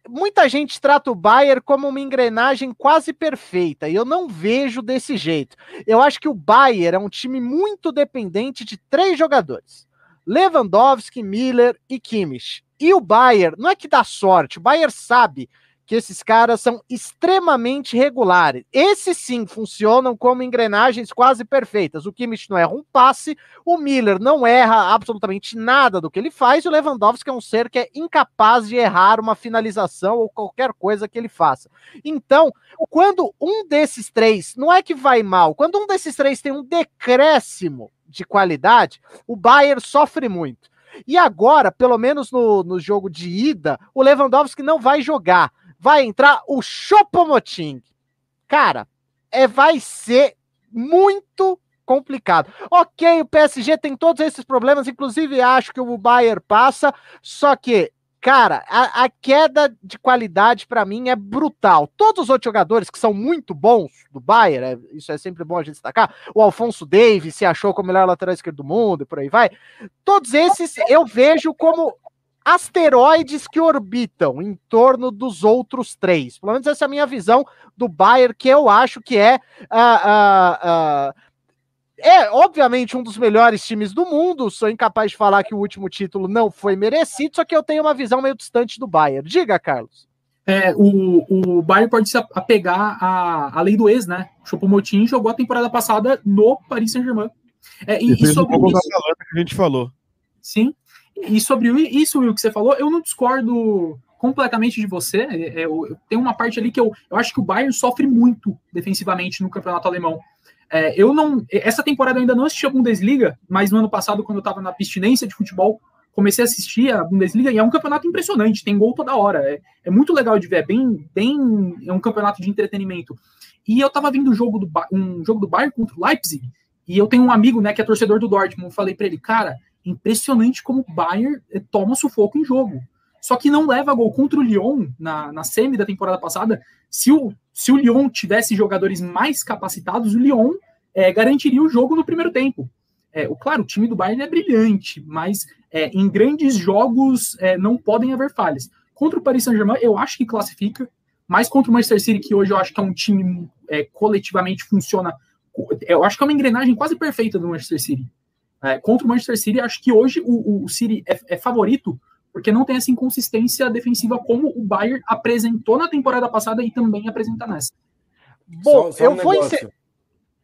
muita gente trata o Bayern como uma engrenagem quase perfeita, e eu não vejo desse jeito. Eu acho que o Bayern é um time muito dependente de três jogadores: Lewandowski, Miller e Kimmich. E o Bayern, não é que dá sorte, o Bayern sabe que esses caras são extremamente regulares. Esses sim funcionam como engrenagens quase perfeitas. O Kimmich não erra um passe, o Miller não erra absolutamente nada do que ele faz, e o Lewandowski é um ser que é incapaz de errar uma finalização ou qualquer coisa que ele faça. Então, quando um desses três, não é que vai mal, quando um desses três tem um decréscimo de qualidade, o Bayern sofre muito. E agora, pelo menos no, no jogo de ida, o Lewandowski não vai jogar vai entrar o Chopomoting. Cara, é, vai ser muito complicado. Ok, o PSG tem todos esses problemas, inclusive acho que o Bayern passa, só que, cara, a, a queda de qualidade para mim é brutal. Todos os outros jogadores que são muito bons do Bayern, é, isso é sempre bom a gente destacar, o Alfonso Davis se achou como o melhor lateral esquerdo do mundo e por aí vai. Todos esses eu vejo como asteroides que orbitam em torno dos outros três. Pelo menos essa é a minha visão do Bayern, que eu acho que é. Uh, uh, uh, é, obviamente, um dos melhores times do mundo. Sou incapaz de falar que o último título não foi merecido, só que eu tenho uma visão meio distante do Bayern. Diga, Carlos. É, o, o Bayern pode se apegar à, à lei do ex, né? O Choupo-Moting jogou a temporada passada no Paris Saint-Germain. É, e, e, sobre um isso, que a gente falou. Sim, e sobre isso, Will, que você falou, eu não discordo completamente de você. É, é, tem uma parte ali que eu, eu acho que o Bayern sofre muito defensivamente no campeonato alemão. É, eu não. Essa temporada eu ainda não assisti a Bundesliga, mas no ano passado, quando eu estava na abstinência de futebol, comecei a assistir a Bundesliga e é um campeonato impressionante, tem gol toda hora. É, é muito legal de ver, é bem, bem. É um campeonato de entretenimento. E eu estava vendo um jogo do, um jogo do Bayern contra o Leipzig, e eu tenho um amigo, né, que é torcedor do Dortmund. Eu falei para ele, cara, impressionante como o Bayern eh, toma sufoco em jogo. Só que não leva gol contra o Lyon na, na semi da temporada passada. Se o, se o Lyon tivesse jogadores mais capacitados, o Lyon é, garantiria o jogo no primeiro tempo. É, o, claro, o time do Bayern é brilhante, mas é, em grandes jogos não podem haver falhas. Contra o Paris Saint-Germain, eu acho que classifica, mas contra o Manchester City, que hoje eu acho que é um time coletivamente funciona. Eu acho que é uma engrenagem quase perfeita do Manchester City. É, contra o Manchester City, acho que hoje o, o City é, é, favorito, porque não tem essa inconsistência defensiva como o Bayern apresentou na temporada passada e também apresenta nessa. Bom, só, só eu um vou negócio,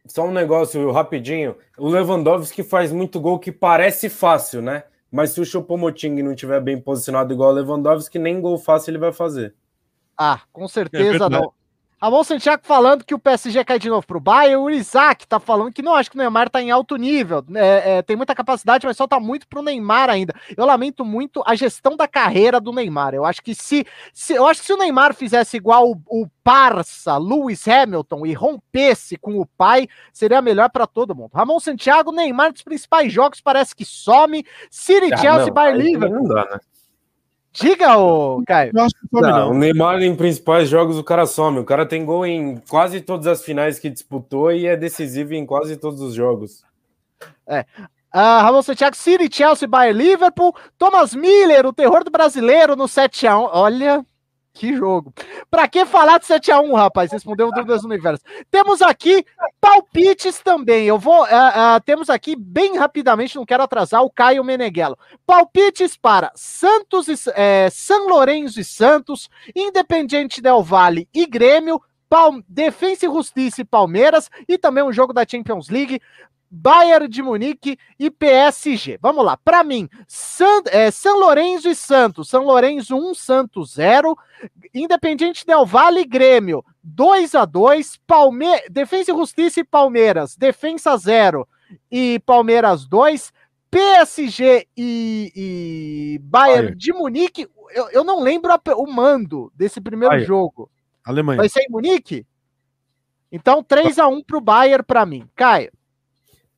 Só um negócio rapidinho. O Lewandowski faz muito gol que parece fácil, né? Mas se o Choupo-Moting não estiver bem posicionado igual o Lewandowski, nem gol fácil ele vai fazer. Ah, com certeza é não. Ramon Santiago falando que o PSG cai de novo pro Bayern. O Isaac tá falando que não acho que o Neymar tá em alto nível. É, é, tem muita capacidade, mas só tá muito pro Neymar ainda. Eu lamento muito a gestão da carreira do Neymar. Eu acho que se, se eu acho que se o Neymar fizesse igual o, o parça Lewis Hamilton e rompesse com o pai, seria melhor para todo mundo. Ramon Santiago, Neymar dos principais jogos parece que some. City, ah, Chelsea, Bayern Liverpool. Não dá, né? Diga, ô, Caio. Não, não, o Neymar em principais jogos o cara some. O cara tem gol em quase todas as finais que disputou e é decisivo em quase todos os jogos. É. Uh, Ramon Santiago, City, Chelsea, Bayern, Liverpool. Thomas Miller, o terror do brasileiro no 7x1. Olha, que jogo. Pra que falar de 7x1, rapaz? Respondeu dúvidas do universo. Temos aqui palpites também. Eu vou. Uh, uh, temos aqui bem rapidamente, não quero atrasar, o Caio Meneghello. Palpites para Santos e é, São Lourenço e Santos, Independiente Del Vale e Grêmio. Palme Defensa e Justiça e Palmeiras, e também um jogo da Champions League. Bayern de Munique e PSG. Vamos lá, para mim, San, é, São Lourenço e Santos. São Lourenço 1, Santos 0. Independiente Del Vale e Grêmio 2 a 2 Palme Defensa e Justiça e Palmeiras, Defensa 0 e Palmeiras 2. PSG e, e Bayern de Munique. Eu, eu não lembro a, o mando desse primeiro Bayern. jogo. Alemanha. Vai ser em Munique? Então 3 a 1 pro Bayern para mim. Caio.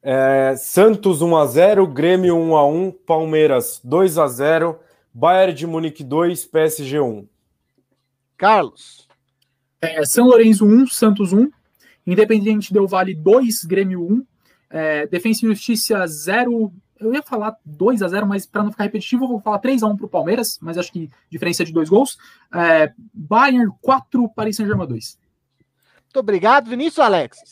É, Santos 1x0, Grêmio 1x1, Palmeiras 2x0, Bayern de Munique 2, PSG 1. Carlos. É, São Lourenço 1, Santos 1, Independente Del Vale 2, Grêmio 1, é, Defensa e Justiça 0. Eu ia falar 2 x 0 mas para não ficar repetitivo, eu vou falar 3 x 1 para o Palmeiras, mas acho que diferença de dois gols. É, Bayern 4, Paris Saint-Germain 2. Muito obrigado, Vinícius Alexis.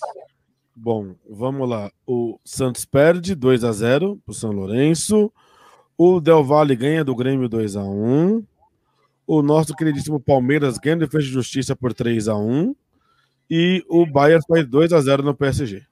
Bom, vamos lá. O Santos perde 2 a 0 para o São Lourenço. O Del Valle ganha do Grêmio 2 a 1 o nosso queridíssimo Palmeiras ganha de defesa de justiça por 3 a 1 e o Bayern faz 2 a 0 no PSG.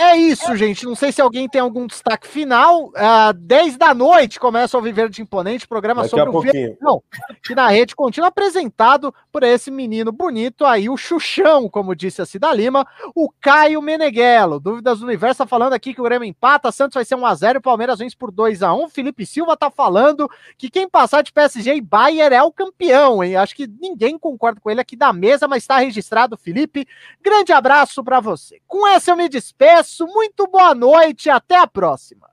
É isso, gente. Não sei se alguém tem algum destaque final. Uh, 10 da noite começa o Viver de Imponente, programa Daqui sobre o. Não, que na rede contínua apresentado por esse menino bonito aí, o Xuxão, como disse a Cida Lima, o Caio Meneghello. Dúvidas do Universo tá falando aqui que o Grêmio empata, Santos vai ser 1x0 e o Palmeiras vence por 2x1. Felipe Silva tá falando que quem passar de PSG e Bayern é o campeão, hein? Acho que ninguém concorda com ele aqui da mesa, mas está registrado, Felipe. Grande abraço para você. Com essa eu me despeço. Muito boa noite e até a próxima.